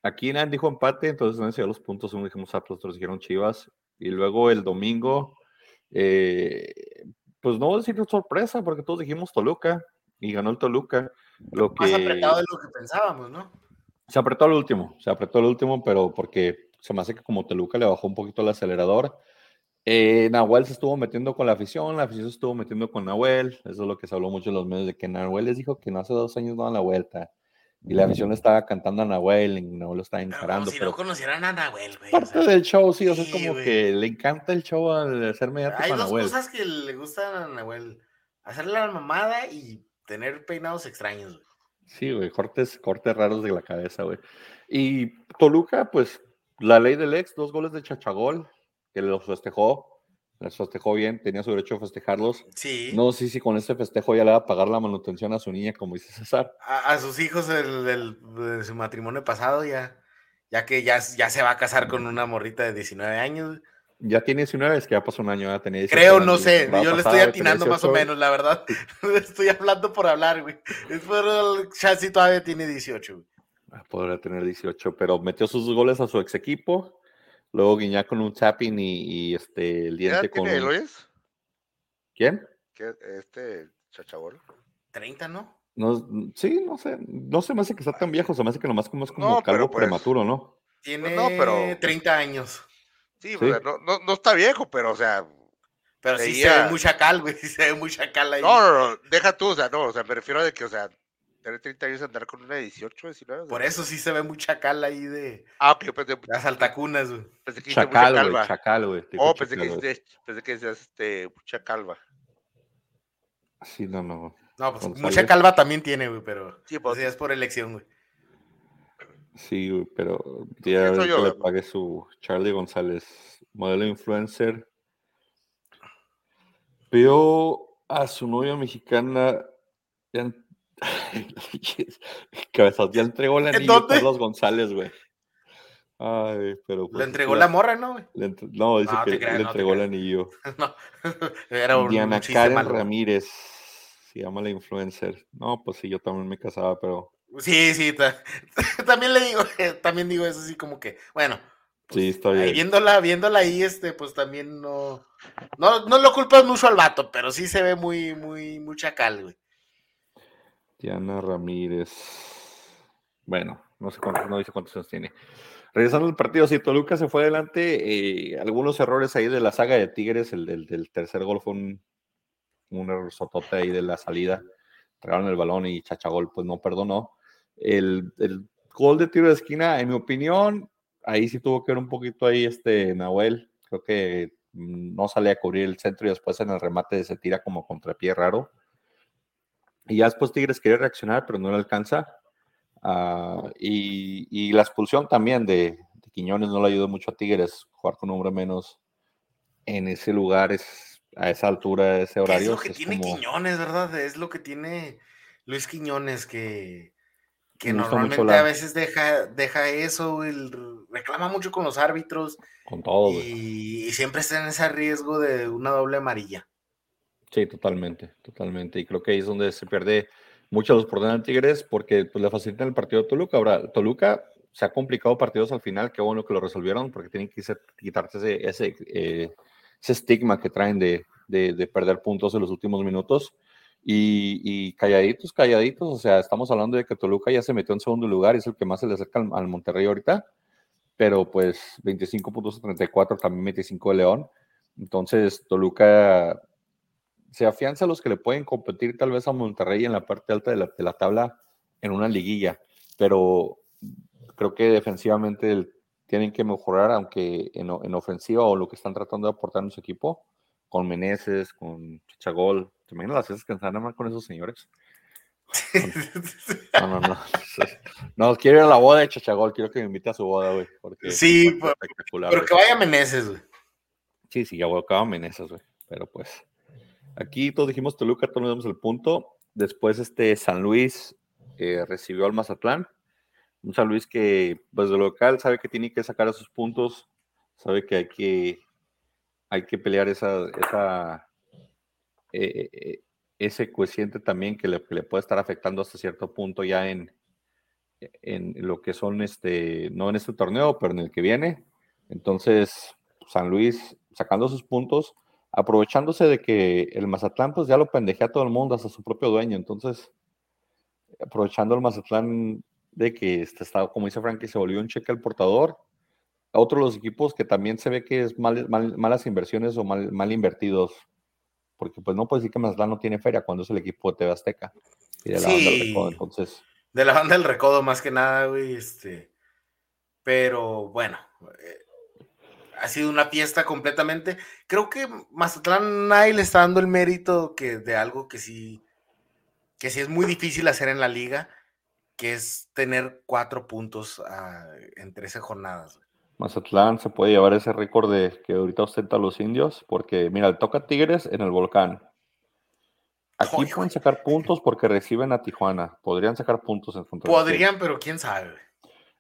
Speaker 1: Aquí nadie dijo empate, entonces no se dio los puntos, uno dijimos Atlas, otros dijeron Chivas. Y luego el domingo, eh, pues no voy a decir sorpresa, porque todos dijimos Toluca y ganó el Toluca. Lo que
Speaker 2: Más apretado de lo que pensábamos, ¿no?
Speaker 1: se apretó al último, se apretó al último, pero porque se me hace que como Toluca le bajó un poquito el acelerador. Eh, Nahuel se estuvo metiendo con la afición, la afición se estuvo metiendo con Nahuel. Eso es lo que se habló mucho en los medios, de que Nahuel les dijo que no hace dos años no dan la vuelta. Y la afición le estaba cantando a Nahuel y Nahuel lo estaba
Speaker 2: Pero como
Speaker 1: encarando.
Speaker 2: si
Speaker 1: Pero
Speaker 2: no conocieran a Nahuel, güey. o
Speaker 1: parte
Speaker 2: sea,
Speaker 1: del show, sí, o sea, es como
Speaker 2: güey.
Speaker 1: que le encanta el show al hacer mediático
Speaker 2: hay
Speaker 1: a
Speaker 2: dos cosas que le gustan a Nahuel. Hacerle la mamada y tener peinados extraños, güey.
Speaker 1: Sí, güey, cortes, cortes raros de la cabeza, güey. Y Toluca, pues, la ley del ex, dos goles de Chachagol, que los festejó, los festejó bien, tenía su derecho a festejarlos.
Speaker 2: Sí.
Speaker 1: No sé si con este festejo ya le va a pagar la manutención a su niña, como dice César.
Speaker 2: a, a sus hijos del- de su matrimonio pasado, ya, ya que ya, ya se va a casar con una morrita de 19 años.
Speaker 1: Ya tiene 19, es que ya pasó un año, ya tenía 18
Speaker 2: Creo, no sé, yo le estoy atinando más o
Speaker 1: 18,
Speaker 2: menos, la verdad. estoy hablando por hablar, güey. Es por el Chassi todavía tiene 18, güey.
Speaker 1: Ah, Podría tener 18, pero metió sus goles a su ex equipo. Luego Guiñac con un tapping y, y, este, el
Speaker 3: ¿Qué edad
Speaker 1: diente con.
Speaker 3: tiene Eloyes?
Speaker 1: ¿Quién?
Speaker 3: ¿Qué, este chachabol?
Speaker 2: 30, ¿no?
Speaker 1: No, sí, no sé. No se me hace que está tan viejo, se me hace que nomás como es como
Speaker 3: No,
Speaker 1: calvo
Speaker 3: pues-
Speaker 1: prematuro, ¿no?
Speaker 2: Tiene
Speaker 3: no, pero-
Speaker 2: 30 años.
Speaker 3: Sí,
Speaker 1: Sí.
Speaker 3: o sea, no, no, no está viejo, pero o sea,
Speaker 2: Pero sí se ve muy chacal, güey. Sí se ve muy chacal ahí.
Speaker 3: no, no, no, deja tú, o sea, no, o sea, me refiero a de que, o sea, tener 30 años y andar con una de 18, 19. o sea,
Speaker 2: Por eso sí se ve muy chacal ahí de
Speaker 3: Ah, ok, pensé,
Speaker 2: las altacunas, güey.
Speaker 3: pensé que
Speaker 1: Chacal, güey,
Speaker 3: calva.
Speaker 1: chacal, güey.
Speaker 3: Oh, pensé que,
Speaker 1: chacal,
Speaker 3: dijiste- pensé que decías este, mucha calva.
Speaker 1: Sí, no, no.
Speaker 2: No, pues
Speaker 1: González.
Speaker 2: mucha calva también tiene, güey, pero
Speaker 3: Sí, pues,
Speaker 2: pues, ya es por elección, güey.
Speaker 1: Sí, güey, pero ya
Speaker 3: yo,
Speaker 1: le
Speaker 3: güey.
Speaker 1: pague su Charlie González, modelo influencer. Veo a su novia mexicana. En- Cabezas, ya entregó el
Speaker 2: ¿En
Speaker 1: anillo a? Carlos González, güey. Ay, pero.
Speaker 2: Le
Speaker 1: pues,
Speaker 2: entregó
Speaker 1: ya-
Speaker 2: la morra, ¿no,
Speaker 1: le entre- No, dice
Speaker 2: No,
Speaker 1: que
Speaker 2: creas,
Speaker 1: le
Speaker 2: no
Speaker 1: entregó el anillo.
Speaker 2: no. Era un,
Speaker 1: Diana Karen
Speaker 2: malo.
Speaker 1: Ramírez. Se llama la influencer. No, pues sí, yo también me casaba, pero.
Speaker 2: Sí, sí, ta- también le digo, también digo eso así como que, bueno,
Speaker 1: Sí, está
Speaker 2: ahí
Speaker 1: bien.
Speaker 2: viéndola, viéndola ahí, este, pues también no, no, no lo culpas mucho al vato, pero sí se ve muy, muy, muy chacal, güey.
Speaker 1: Diana Ramírez. Bueno, no sé cuántos, no dice cuántos años tiene. regresando al partido, si Toluca se fue adelante, eh, algunos errores ahí de la saga de Tigres, el del, tercer gol fue un, un error sotote ahí de la salida, entregaron el balón y Chachagol pues no perdonó. El, el, gol de tiro de esquina, en mi opinión, ahí sí tuvo que ver un poquito ahí este Nahuel, creo que mm, no sale a cubrir el centro y después en el remate se tira como contrapié raro. Y ya después Tigres quiere reaccionar, pero no le alcanza. Uh, y, y, la expulsión también de, de, Quiñones no le ayudó mucho a Tigres. Jugar con un hombre menos en ese lugar, es, a esa altura, ese horario.
Speaker 2: Es lo que
Speaker 1: es
Speaker 2: tiene
Speaker 1: como,
Speaker 2: Quiñones, ¿verdad? Es lo que tiene Luis Quiñones, que, que normalmente
Speaker 1: la-
Speaker 2: a veces deja, deja eso, el- reclama mucho con los árbitros
Speaker 1: con todo,
Speaker 2: y siempre está en ese riesgo de una doble amarilla.
Speaker 1: Sí, totalmente, totalmente. Y creo que ahí es donde se pierde mucho los problemas de Tigres porque pues, le facilitan el partido a Toluca. Ahora, Toluca se ha complicado partidos al final, qué bueno que lo resolvieron porque tienen que quitarse eh, ese estigma que traen de, de- de perder puntos en los últimos minutos. Y, y calladitos, calladitos, o sea, estamos hablando de que Toluca ya se metió en segundo lugar es el que más se le acerca al, al Monterrey ahorita, pero pues 25 puntos a 34, también 25 de León. Entonces, Toluca se afianza a los que le pueden competir tal vez a Monterrey en la parte alta de la, de la tabla en una liguilla, pero creo que defensivamente tienen que mejorar, aunque en, en ofensiva o lo que están tratando de aportar en su equipo, con Meneses, con Chachagol, ¿te imaginas las veces que están mal con esos señores? No, no, no. No, quiero ir a la boda de Chachagol, quiero que me invite a su boda, güey. porque
Speaker 2: Sí, pero-
Speaker 1: espectacular,
Speaker 2: Pero que vaya Meneses, güey.
Speaker 1: Sí, sí, ya volcaban Meneses, güey. Pero pues, aquí todos dijimos Toluca, todos nos damos el punto. Después, este San Luis eh, recibió al Mazatlán. Un San Luis que, pues de local, sabe que tiene que sacar esos puntos, sabe que hay que, hay que pelear esa, eh, eh, ese coeficiente también que le, que le puede estar afectando hasta cierto punto ya en, en lo que son, este, no en este torneo, pero en el que viene. Entonces, San Luis sacando sus puntos, aprovechándose de que el Mazatlán pues ya lo pendejea a todo el mundo, hasta su propio dueño. Entonces, aprovechando el Mazatlán de que este está, como dice Frankie, se volvió un cheque al portador. A otro de los equipos que también se ve que es mal- mal- malas inversiones o mal, mal invertidos, porque pues no puede decir que Mazatlán no tiene feria cuando es el equipo de TV Azteca y de la banda del
Speaker 2: Sí.
Speaker 1: Recodo. Entonces,
Speaker 2: De la banda del recodo, más que nada, güey. Este. Pero bueno, eh, ha sido una fiesta completamente. Creo que Mazatlán nadie le está dando el mérito que de algo que sí, que sí es muy difícil hacer en la liga, que es tener cuatro puntos ah, en 13 jornadas.
Speaker 1: Mazatlán se puede llevar ese récord de que ahorita ostenta a los indios, porque mira, le toca Tigres en el volcán. Aquí pueden sacar puntos porque reciben a Tijuana. Podrían sacar puntos en contra.
Speaker 2: Podrían, pero quién sabe.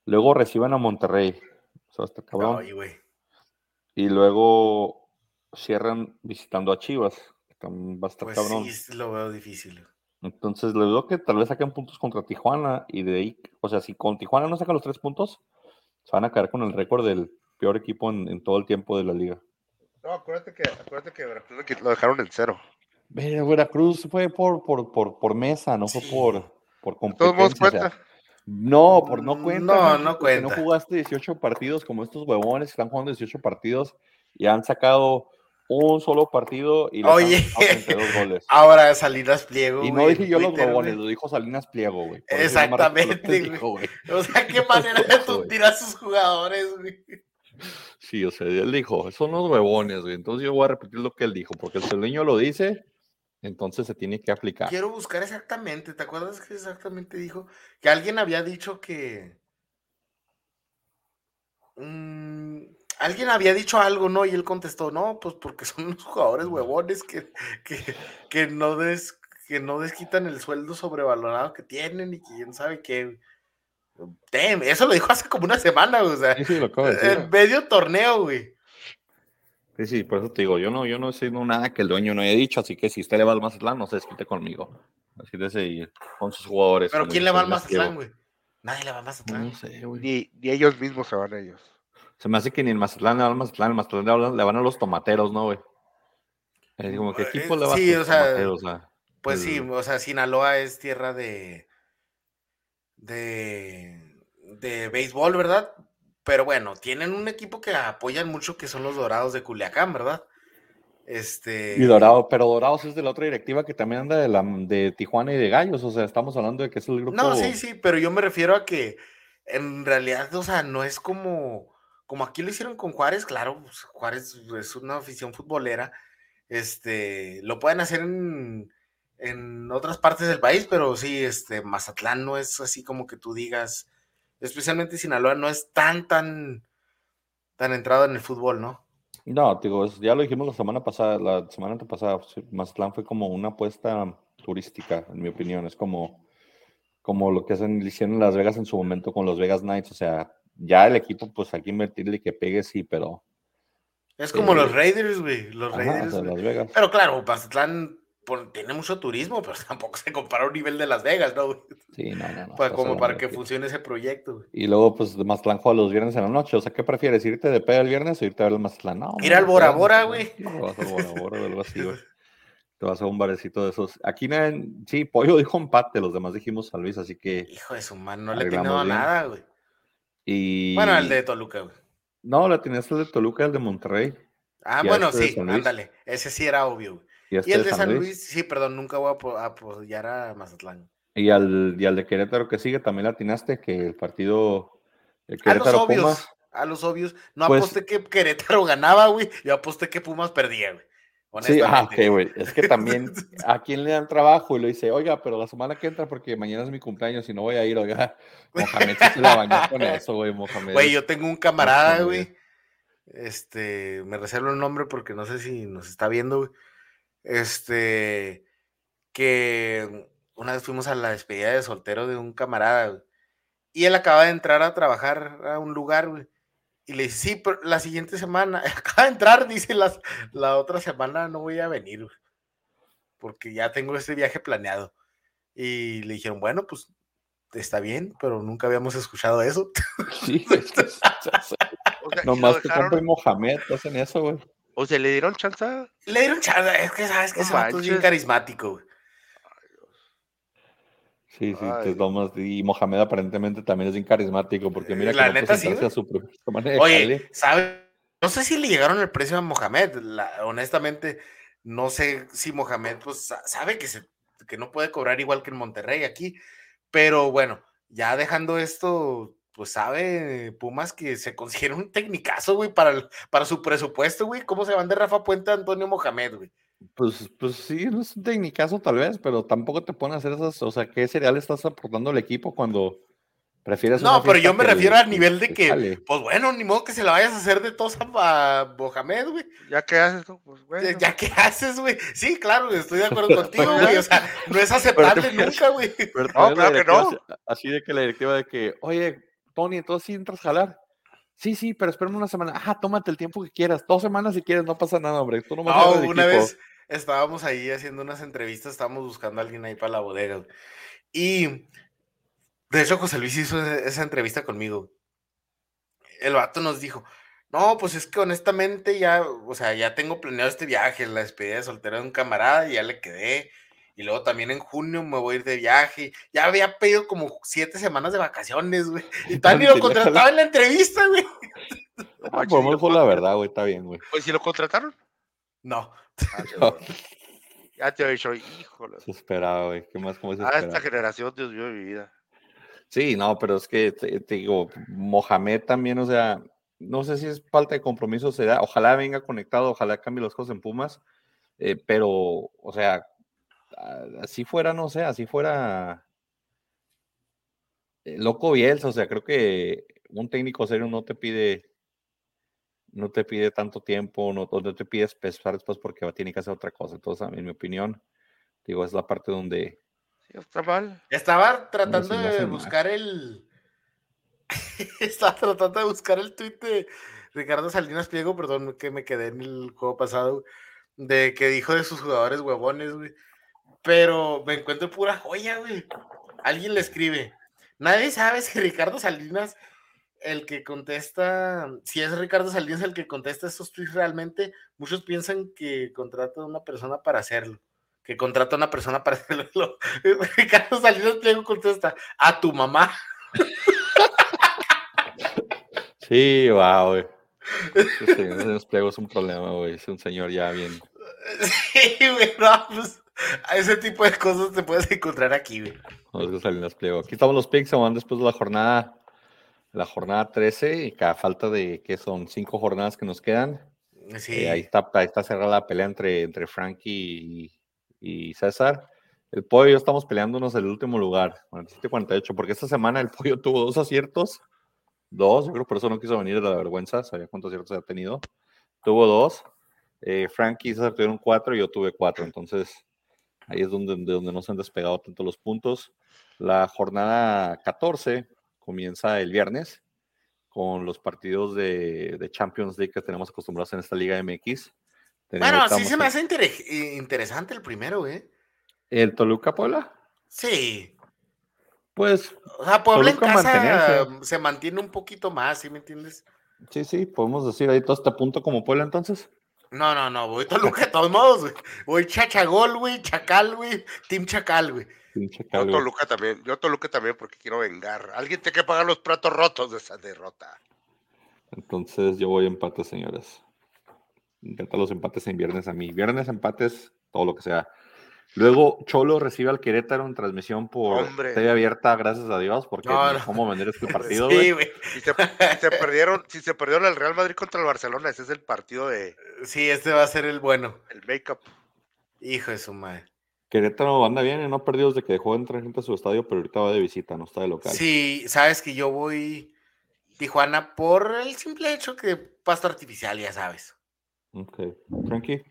Speaker 1: Luego reciben a Monterrey. O sea, está cabrón.
Speaker 2: Güey.
Speaker 1: Y luego cierran visitando a Chivas. También va a estar
Speaker 2: Pues
Speaker 1: cabrón.
Speaker 2: sí, sí lo veo difícil.
Speaker 1: Entonces, les digo que tal vez saquen puntos contra Tijuana y de ahí, o sea, si con Tijuana no sacan los tres puntos, se van a quedar con el récord del peor equipo en, en todo el tiempo de la liga.
Speaker 3: No, acuérdate que, acuérdate que Veracruz lo dejaron en cero.
Speaker 1: Ver- Veracruz fue por, por, por, por mesa, no fue por, por
Speaker 3: De todos modos
Speaker 1: competencia. o sea,
Speaker 3: cuenta.
Speaker 1: No, por no cuenta.
Speaker 2: no, no cuenta.
Speaker 1: No jugaste 18 partidos como estos huevones que están jugando 18 partidos y han sacado un solo partido y
Speaker 2: Oye.
Speaker 1: 32 goles.
Speaker 2: Ahora Salinas Pliego.
Speaker 1: Y no
Speaker 2: güey,
Speaker 1: dije yo los huevones, lo dijo Salinas Pliego, güey. Por
Speaker 2: Exactamente,
Speaker 1: dijo, güey.
Speaker 2: O sea, qué manera de tundir a sus jugadores, güey.
Speaker 1: Sí, o sea, él dijo, son los huevones, güey. Entonces yo voy a repetir lo que él dijo, porque el celueño lo dice, entonces se tiene que aplicar.
Speaker 2: Quiero buscar exactamente. ¿Te acuerdas que exactamente dijo? Que alguien había dicho que. Mm, alguien había dicho algo, ¿no? Y él contestó, no, pues porque son unos jugadores huevones que, que, que no des, que no desquitan el sueldo sobrevalorado que tienen y quién sabe qué. Damn, eso lo dijo hace como una semana, o sea,
Speaker 1: Sí, sí, lo
Speaker 2: en medio torneo, güey.
Speaker 1: Sí, sí, por eso te digo, yo no, yo no sé no, nada que el dueño no haya dicho, así que si usted le va al Mazatlán, no se desquite conmigo. Así de ese con sus jugadores.
Speaker 2: Pero ¿quién le va al. Mazatlán, güey? Nadie le va al Mazatlán.
Speaker 1: No sé, güey.
Speaker 3: Ni, ni ellos mismos se van a ellos.
Speaker 1: Se me hace que ni el Mazatlán le va al Mazatlán, el Mazatlán le van- a los tomateros, ¿no, güey? Es como que
Speaker 2: Eh,
Speaker 1: equipo le va
Speaker 2: sí,
Speaker 1: a los
Speaker 2: o sea,
Speaker 1: tomateros, o sea,
Speaker 2: Pues sí, o sea, Sinaloa es tierra de. de. de béisbol, ¿verdad? Pero bueno, tienen un equipo que apoyan mucho que son los Dorados de Culiacán, ¿verdad? Este...
Speaker 1: Y Dorado, pero Dorados es de la otra directiva que también anda de, la, de Tijuana y de Gallos, o sea, estamos hablando de que es el grupo...
Speaker 2: No, sí, sí, pero yo me refiero a que en realidad, o sea, no es como, como aquí lo hicieron con Juárez, claro, pues, Juárez es una afición futbolera, este, lo pueden hacer en, en otras partes del país, pero sí, este, Mazatlán no es así como que tú digas, especialmente Sinaloa no es tan, tan, tan entrado en el fútbol, ¿no?
Speaker 1: No, digo, ya lo dijimos la semana pasada, la semana antepasada, Mazatlán fue como una apuesta turística, en mi opinión. Es como, como lo que hacen, hicieron Las Vegas en su momento con los Vegas Knights. O sea, ya el equipo, pues aquí invertirle que pegue, sí, pero.
Speaker 2: Es como los Raiders, güey. Los Raiders. Las Vegas. Pero claro, Mazatlán tiene mucho turismo, pero tampoco se compara a un nivel de Las Vegas, ¿no?
Speaker 1: Sí, no, no. no
Speaker 2: pues como para que funcione ese proyecto.
Speaker 1: Y luego, pues, Mazatlán juega los viernes en la noche. O sea, ¿qué prefieres? ¿Irte de pedo el viernes o irte a ver el Mazatlán? No,
Speaker 2: Ir al Bora Bora, güey.
Speaker 1: Te vas al Bora Bora o algo así, güey. Te vas a un barecito de esos. Aquí, sí, Pollo dijo empate, los demás dijimos San Luis, así que...
Speaker 2: Hijo de su mano, no le tiene nada, güey.
Speaker 1: Y...
Speaker 2: Bueno, el de Toluca, güey.
Speaker 1: No, la tenías el de Toluca, el de Monterrey.
Speaker 2: Ah, bueno, este sí, ándale. Ese sí era obvio, güey. Y, este el de San Luis? sí, perdón, nunca voy a apoyar a Mazatlán.
Speaker 1: Y al, y al de Querétaro que sigue, también atinaste que el partido
Speaker 2: Querétaro a los obvios, a los obvios. No pues aposté que Querétaro ganaba, güey. Yo aposté que Pumas perdía, güey.
Speaker 1: Sí, ah, ok, güey. Es que también a quien le dan trabajo y le dice, oiga, pero la semana que entra, porque mañana es mi cumpleaños y no voy a ir, oiga. Mohamed se la bañó con eso, güey, Mohamed.
Speaker 2: Güey, yo tengo un camarada, güey. Este, me reservo el nombre porque no sé si nos está viendo, güey este, que una vez fuimos a la despedida de soltero de un camarada, y él acaba de entrar a trabajar a un lugar, güey. Y le dice, sí, pero la siguiente semana, acaba de entrar, dice, las, la otra semana no voy a venir, porque ya tengo este viaje planeado. Y le dijeron, bueno, pues está bien, pero nunca habíamos escuchado eso. Sí,
Speaker 1: Nomás te compro Mohamed, hacen eso, güey.
Speaker 3: O sea, ¿le dieron chance?
Speaker 2: Le dieron chance, es que sabes que no es bien carismático, güey.
Speaker 1: Sí, sí, te tomas. Y Mohamed aparentemente también es bien carismático, porque mira la que neta, sí, a su
Speaker 2: manera Oye, ¿sabes? No sé si le llegaron el precio a Mohamed. honestamente, no sé si Mohamed pues sabe que, se, que no puede cobrar igual que en Monterrey aquí. Pero bueno, ya dejando esto, pues sabe Pumas que se considera un tecnicazo, güey, para, para su presupuesto, güey. ¿Cómo se van de Rafa Puente a Antonio Mohamed, güey?
Speaker 1: Pues, pues sí, no es un tecnicazo tal vez, pero tampoco te ponen a hacer esas, o sea, ¿qué cereal estás aportando al equipo cuando prefieres
Speaker 2: No, pero yo me refiero al nivel de que, pues bueno, ni modo que se la vayas a hacer de tos a Mohamed, güey.
Speaker 3: ¿Ya qué haces? Pues
Speaker 2: bueno. ¿Ya qué haces, güey? Sí, claro, estoy de acuerdo contigo, güey, o sea, no es aceptable nunca, güey.
Speaker 3: No, claro que no.
Speaker 1: Así de que la directiva de que, oye, Tony, entonces sí entras a jalar. Sí, sí, pero espérame una semana. Ajá, tómate el tiempo que quieras. Dos semanas si quieres, no pasa nada, hombre. Tú no, no
Speaker 2: una vez estábamos ahí haciendo unas entrevistas, estábamos buscando a alguien ahí para la bodega. Y de hecho, José Luis hizo e-, esa entrevista conmigo. El vato nos dijo, no, pues es que honestamente ya, o sea, ya tengo planeado este viaje, la despedida de soltero de un camarada, y ya le quedé. Y luego también en junio me voy a ir de viaje. Ya había pedido como siete semanas de vacaciones, güey. Y tal lo contrataba en la entrevista, güey.
Speaker 1: Ah, pues la verdad, güey, está bien, güey.
Speaker 3: Pues si lo contrataron.
Speaker 2: No.
Speaker 3: Ah, ya te he dicho, híjole.
Speaker 1: Se esperaba, güey. ¿Qué más? ¿Cómo se
Speaker 3: Ah, esta generación, Dios mío, mi vida.
Speaker 1: Sí, no, pero es que te, digo, Mohamed también, o sea, no sé si es falta de compromiso, será, ojalá venga conectado, ojalá cambie las cosas en Pumas, eh, pero, o sea, así fuera, no sé, así fuera eh, loco Bielsa, o sea, creo que un técnico serio no te pide no te pide tanto tiempo, no, no te pide espesar después porque tiene que hacer otra cosa. Entonces, en mi opinión, digo, es la parte donde...
Speaker 2: Estaba tratando de buscar el... Estaba tratando de buscar el tweet de Ricardo Salinas Pliego, perdón que me quedé en el juego pasado, de que dijo de sus jugadores huevones, güey. Pero me encuentro pura joya, güey. Alguien le escribe. Nadie sabe si Ricardo Salinas, el que contesta, si es Ricardo Salinas el que contesta estos tweets realmente, muchos piensan que contrata a una persona para hacerlo. Que contrata a una persona para hacerlo. Ricardo Salinas Pliego contesta, a tu mamá.
Speaker 1: Sí, wow, güey. Ese es un problema, güey. Es un señor ya bien.
Speaker 2: Sí, güey, no, pues, a ese tipo de cosas te puedes encontrar aquí, güey.
Speaker 1: Pliego. Aquí estamos los picks, se van después de la jornada, la jornada 13, y cada falta de, que son? Cinco jornadas que nos quedan.
Speaker 2: Sí.
Speaker 1: Eh, ahí, está, ahí está cerrada la pelea entre, entre Frankie y, y César. El pollo y yo estamos peleándonos el último lugar, 47-48, porque esta semana el pollo tuvo dos aciertos, dos, yo creo por eso no quiso venir de la vergüenza, sabía cuántos aciertos ha tenido. Tuvo dos, eh, Frankie y César tuvieron cuatro y yo tuve cuatro, entonces ahí es donde, de donde no se han despegado tanto los puntos. La jornada 14 comienza el viernes con los partidos de, de Champions League que tenemos acostumbrados en esta Liga MX. Tenemos-
Speaker 2: Bueno, sí se me
Speaker 1: en-
Speaker 2: hace eh, interesante el primero, güey.
Speaker 1: ¿El Toluca Puebla?
Speaker 2: Sí.
Speaker 1: Pues
Speaker 2: O sea, Puebla en
Speaker 1: Toluca
Speaker 2: casa
Speaker 1: mantenerse.
Speaker 2: se mantiene un poquito más, ¿sí me entiendes?
Speaker 1: sí, sí, podemos decir ahí todo este punto como Puebla entonces.
Speaker 2: No, no, no, voy Toluca de todos modos, güey. Voy Chachagol, güey, Chacal, güey, Team Chacal, güey.
Speaker 3: Yo. Toluca también, yo Toluca también porque quiero vengar. Alguien tiene que pagar los platos rotos de esa derrota.
Speaker 1: Entonces yo voy empate, señores. Me encantan los empates en viernes a mí. Viernes empates, todo lo que sea. Luego Cholo recibe al Querétaro en transmisión por
Speaker 3: Hombre.
Speaker 1: TV abierta, gracias a Dios, porque
Speaker 2: No,
Speaker 1: no,
Speaker 2: no.
Speaker 1: cómo vender este partido,
Speaker 2: Sí,
Speaker 1: güey.
Speaker 3: Si se, perdieron, si se perdieron el Real Madrid contra el Barcelona, ese es el partido de
Speaker 2: Sí, este va a ser el bueno.
Speaker 3: el make-up.
Speaker 2: Hijo de su madre.
Speaker 1: Querétaro anda bien y no ha perdido desde que dejó de entrar gente a su estadio, pero ahorita va de visita, no está de local.
Speaker 2: Sí, sabes que yo voy Tijuana por el simple hecho que pasto artificial, ya sabes.
Speaker 1: Ok. Frankie.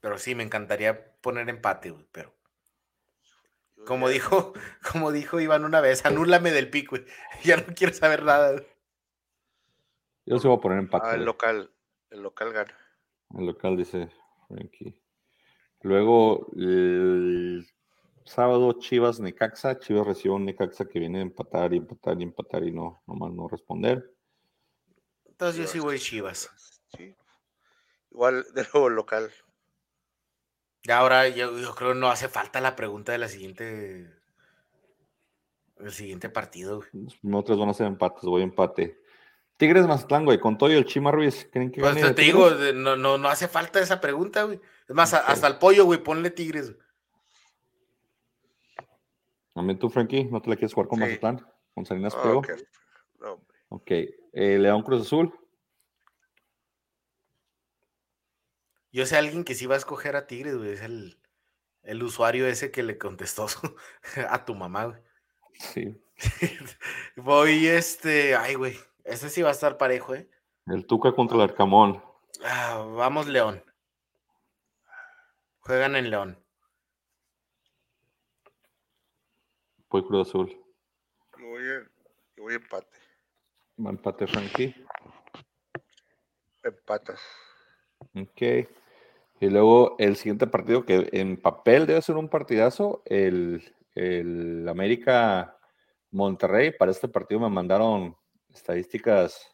Speaker 2: Pero sí, me encantaría poner empate, güey, pero como dijo, como dijo Iván una vez, anúlame del pico, güey. Ya no quiero saber nada. güey.
Speaker 1: Yo sí voy a poner empate.
Speaker 3: Ah, el
Speaker 1: güey.
Speaker 3: local, el local gana.
Speaker 1: El local dice Frankie. Luego, el sábado, Chivas Necaxa. Chivas recibe un Necaxa que viene a empatar y empatar y empatar y no, nomás no responder.
Speaker 2: Entonces yo sí voy Chivas.
Speaker 3: Sí. Igual de nuevo local.
Speaker 2: Ya ahora yo, yo creo que no hace falta la pregunta de la siguiente. El siguiente partido, güey.
Speaker 1: Tres van a ser empates, voy empate. Tigres Mazatlán, güey, con todo y el Chima Ruiz. ¿Creen que
Speaker 2: Pues
Speaker 1: gane
Speaker 2: te, digo, no, no, no hace falta esa pregunta, güey. Es más, a- hasta el pollo, güey, ponle tigres.
Speaker 1: También tú, Frankie, ¿no te la quieres jugar con
Speaker 3: Sí.
Speaker 1: Mazatlán? Con Salinas Pliego.
Speaker 3: ok. No.
Speaker 1: Ok. Eh, León Cruz Azul.
Speaker 2: Yo sé a alguien que sí va a escoger a tigres, güey. Es el, el usuario ese que le contestó su- a tu mamá, güey.
Speaker 1: Sí.
Speaker 2: Voy, este. Ay, güey. Este sí va a estar parejo, ¿eh?
Speaker 1: El Tuca contra el Arcamón.
Speaker 2: Ah, vamos, León. Juegan en León.
Speaker 1: Voy Cruz Azul.
Speaker 3: Yo voy, a- yo voy empate.
Speaker 1: Va empate, Frankie.
Speaker 3: Empatas.
Speaker 1: Ok. Y luego el siguiente partido que en papel debe ser un partidazo, el, el América Monterrey. Para este partido me mandaron estadísticas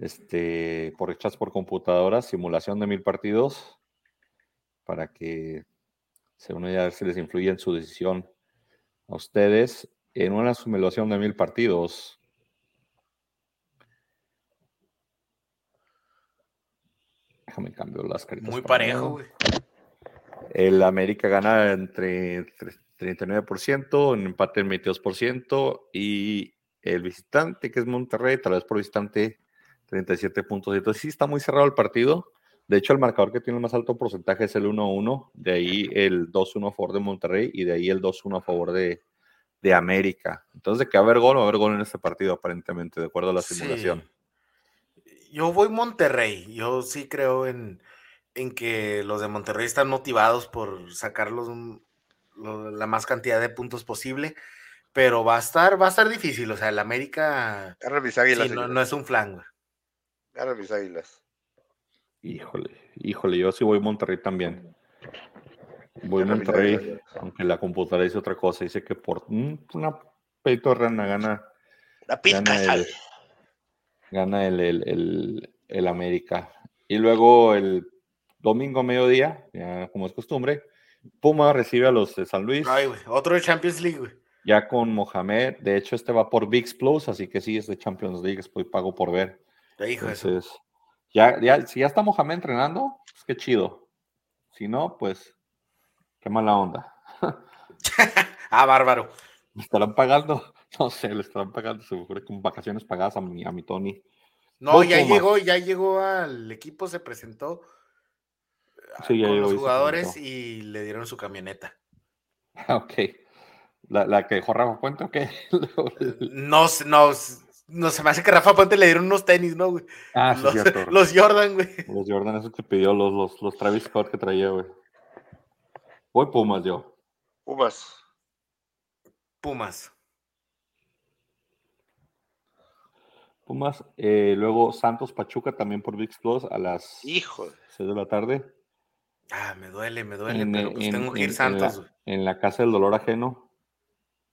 Speaker 1: este, por hechas por computadora, simulación de mil partidos, para que se uno ya les influye en su decisión a ustedes. En una simulación de mil partidos, déjame cambiar las caritas.
Speaker 2: Muy parejo, güey.
Speaker 1: el América gana entre tre- 39%, en empate en 22%, y el visitante, que es Monterrey, tal vez por visitante, 37 puntos. Entonces sí está muy cerrado el partido. De hecho, el marcador que tiene el más alto porcentaje es el 1-1, de ahí el 2-1 a favor de Monterrey y de ahí el 2-1 a favor de, de América. Entonces, de que va a haber gol, va a haber gol en este partido, aparentemente, de acuerdo a la
Speaker 2: Sí. Yo voy Monterrey. Yo sí creo en, en que los de Monterrey están motivados por sacarlos un- lo- la más cantidad de puntos posible. Pero va a estar, va a estar difícil. O sea, el América
Speaker 3: mis águilas.
Speaker 2: sí, no, es un flan, güey.
Speaker 3: Ganan mis águilas.
Speaker 1: Híjole, híjole, yo sí voy Monterrey también. Voy
Speaker 3: mis
Speaker 1: Monterrey, aunque la computadora dice otra cosa. Dice que por mm, una pedito de rana gana,
Speaker 3: La pizca
Speaker 1: gana, el, gana el, el, el- el América. Y luego el domingo a mediodía, ya como es costumbre, Puma recibe a los de San Luis.
Speaker 2: Ay, güey. Otro de Champions League,
Speaker 1: ya con Mohamed. De hecho, este va por VIX Plus, así que sí, es de Champions League, estoy pago por ver.
Speaker 2: Eso.
Speaker 1: Entonces, ya, ya, si ya está Mohamed entrenando, pues qué chido. Si no, pues qué mala onda.
Speaker 2: Ah, bárbaro.
Speaker 1: ¿Me estarán pagando? No sé, le estarán pagando seguro con vacaciones pagadas a mi, a mi Tony.
Speaker 2: No,
Speaker 1: Voy
Speaker 2: ya
Speaker 1: Pumas.
Speaker 2: llegó, ya llegó al equipo, se presentó ah,
Speaker 1: Sí, ya
Speaker 2: con
Speaker 1: llegó
Speaker 2: los
Speaker 1: se
Speaker 2: jugadores y le dieron su camioneta.
Speaker 1: Ok. ¿La, la que dejó Rafa Puente o qué?
Speaker 2: No, no, no se me hace que Rafa Puente le dieron unos tenis, ¿no, güey?
Speaker 1: ah, sí,
Speaker 2: los,
Speaker 1: cierto.
Speaker 2: los Jordan, güey.
Speaker 1: Los Jordan, eso que pidió, los, los, los Travis Scott que traía, güey. Voy Pumas yo.
Speaker 3: Pumas.
Speaker 2: Pumas.
Speaker 1: Pumas. eh, luego Santos Pachuca también por VIX Plus a las
Speaker 3: Hijo. de-
Speaker 1: 6 de la tarde.
Speaker 2: Ah, me duele, me duele,
Speaker 1: En,
Speaker 2: pero pues
Speaker 1: en-
Speaker 2: tengo que ir
Speaker 1: en
Speaker 2: Santos.
Speaker 1: la,
Speaker 2: güey.
Speaker 1: en la casa del dolor ajeno.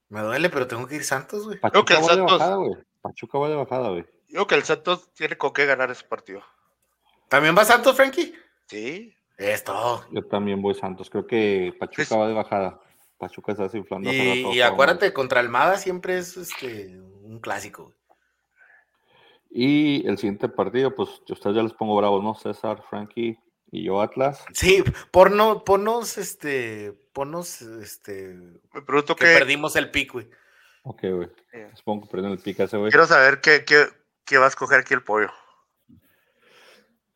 Speaker 2: Me duele, pero tengo que ir Santos, güey.
Speaker 3: Que
Speaker 1: Pachuca
Speaker 3: el
Speaker 1: va de bajada, güey. Pachuca va de bajada, güey.
Speaker 3: Yo creo que el Santos tiene con qué ganar ese partido.
Speaker 2: ¿También va Santos, Frankie?
Speaker 3: Sí.
Speaker 2: Es todo.
Speaker 1: Yo también voy Santos. Creo que Pachuca
Speaker 3: Es-
Speaker 1: va de bajada. Pachuca está desinflando. hace
Speaker 2: Y, y acuérdate, contra Almada siempre es este un clásico.
Speaker 1: Y el siguiente partido, pues yo a ustedes ya les pongo bravos, ¿no? César, Frankie y yo Atlas.
Speaker 2: Sí, porno, ponos, este, ponos, este,
Speaker 3: Me pregunto
Speaker 2: que
Speaker 3: qué.
Speaker 2: perdimos el pico, güey.
Speaker 1: Ok, güey.
Speaker 3: Eh,
Speaker 1: Supongo que perdieron el pica ese, güey.
Speaker 3: Quiero saber qué, qué, qué va a escoger aquí el pollo.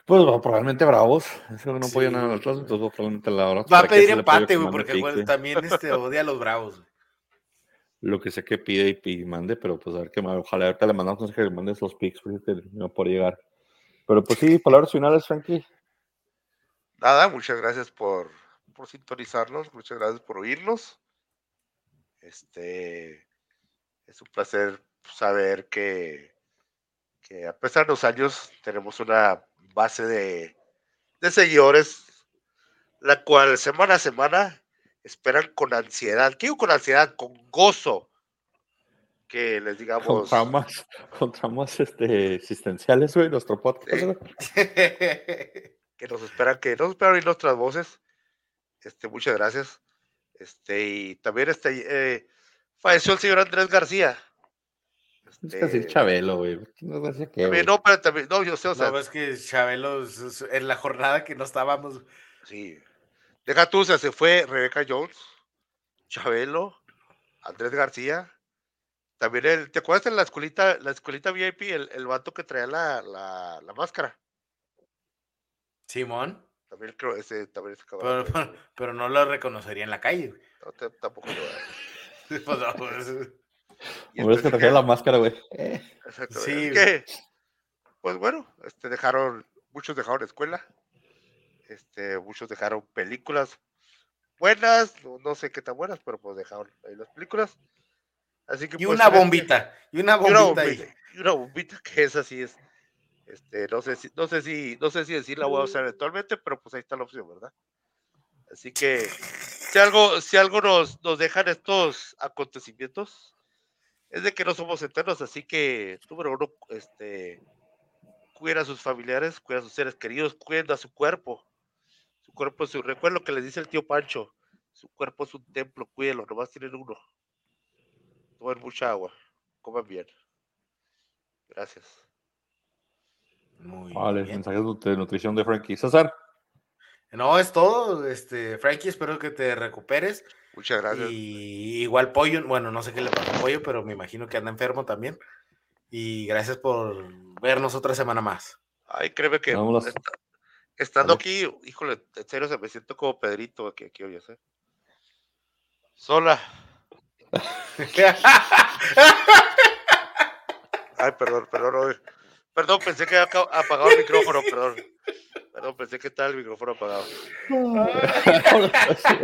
Speaker 1: Pues bueno, probablemente bravos. Ese güey no
Speaker 2: Sí,
Speaker 1: apoya nada al
Speaker 2: güey.
Speaker 1: Atlas, entonces probablemente la verdad.
Speaker 2: Va a
Speaker 1: que
Speaker 2: pedir empate,
Speaker 1: que
Speaker 2: güey, porque
Speaker 1: pick,
Speaker 2: también este, odia a los bravos. güey.
Speaker 1: Lo que sé que pide y, y mande, pero pues a ver qué. Ojalá ahorita le mandamos que le mandes los picks, porque no por llegar. Pero pues sí, palabras finales, Frankie.
Speaker 3: Nada, muchas gracias por, por sintonizarnos, muchas gracias por oírnos. Este es un placer saber que, que a pesar de los años tenemos una base de, de seguidores, la cual semana a semana esperan con ansiedad, ¿qué digo con ansiedad? Con gozo que les digamos
Speaker 1: Con tramas, con tramas este, existenciales, güey, nuestro podcast.
Speaker 3: Sí.
Speaker 1: güey.
Speaker 3: que nos esperan, que nos esperan oír nuestras voces. Este, muchas gracias. Este, y también este, eh, falleció el señor Andrés García.
Speaker 1: Es que decir
Speaker 3: Este,
Speaker 1: Chabelo, güey. No sé qué,
Speaker 3: también, no, pero también, no, yo sé, o sea,
Speaker 2: No, ves que Chabelo, es- es- en la jornada que no estábamos,
Speaker 3: sí. Deja tú, o sea, se fue Rebeca Jones, Chabelo, Andrés García. También el, ¿te acuerdas de la escuelita, la escuelita VIP, el, el vato que traía la, la, la máscara?
Speaker 2: Simón,
Speaker 3: También creo ese, también ese
Speaker 2: pero,
Speaker 3: cabrón.
Speaker 2: pero, pero no lo reconocería en la calle.
Speaker 3: No, te- tampoco lo
Speaker 2: Pues, no, pues,
Speaker 3: y
Speaker 1: ves que
Speaker 3: entonces
Speaker 1: traía la máscara, güey.
Speaker 3: Exacto.
Speaker 2: Sí,
Speaker 3: es que, pues bueno, este dejaron, muchos dejaron escuela, este, muchos dejaron películas buenas, no, no sé qué tan buenas, pero pues dejaron ahí las películas. Así que
Speaker 2: Y
Speaker 3: pues,
Speaker 2: una
Speaker 3: que-
Speaker 2: bombita, y una
Speaker 3: y una
Speaker 2: bombita
Speaker 3: y una bombita que esa sí es, este, no sé si, no sé si, no sé si decir la voy a usar eventualmente, pero pues ahí está la opción, ¿verdad? Así que si algo, si algo nos, nos dejan estos acontecimientos, es de que no somos eternos, así que, número uno, este, cuiden a sus familiares, cuiden a sus seres queridos, cuiden a su cuerpo. Cuerpo es su, recuerdo lo que les dice el tío Pancho, su cuerpo es un templo, cuídenlo, nomás tienen uno. Tomen mucha agua, coman bien. Gracias.
Speaker 2: Muy
Speaker 1: Vale,
Speaker 2: bien.
Speaker 1: mensajes de nutrición de Frankie. César.
Speaker 2: No, es todo, este, Frankie, espero que te recuperes.
Speaker 3: Muchas gracias.
Speaker 2: Y igual Pollo, bueno, no sé qué le pasó a Pollo, pero me imagino que anda enfermo también. Y gracias por vernos otra semana más.
Speaker 3: Ay, créeme que esta- estando aquí, híjole, en serio se me siento como Pedrito aquí, aquí hoy, ¿eh? Sola. Ay, perdón, perdón, oye. Perdón, pensé que había apagado el micrófono, perdón. Perdón, pensé que estaba el micrófono apagado.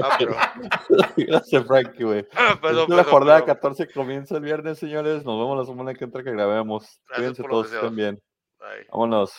Speaker 3: Ah, pero,
Speaker 1: Gracias, Frankie, güey.
Speaker 3: ah, perdón,
Speaker 1: la jornada
Speaker 3: perdón.
Speaker 1: 14 comienza el viernes, señores. Nos vemos la semana que entra que grabemos. Cuídense todos, estén bien. Vámonos.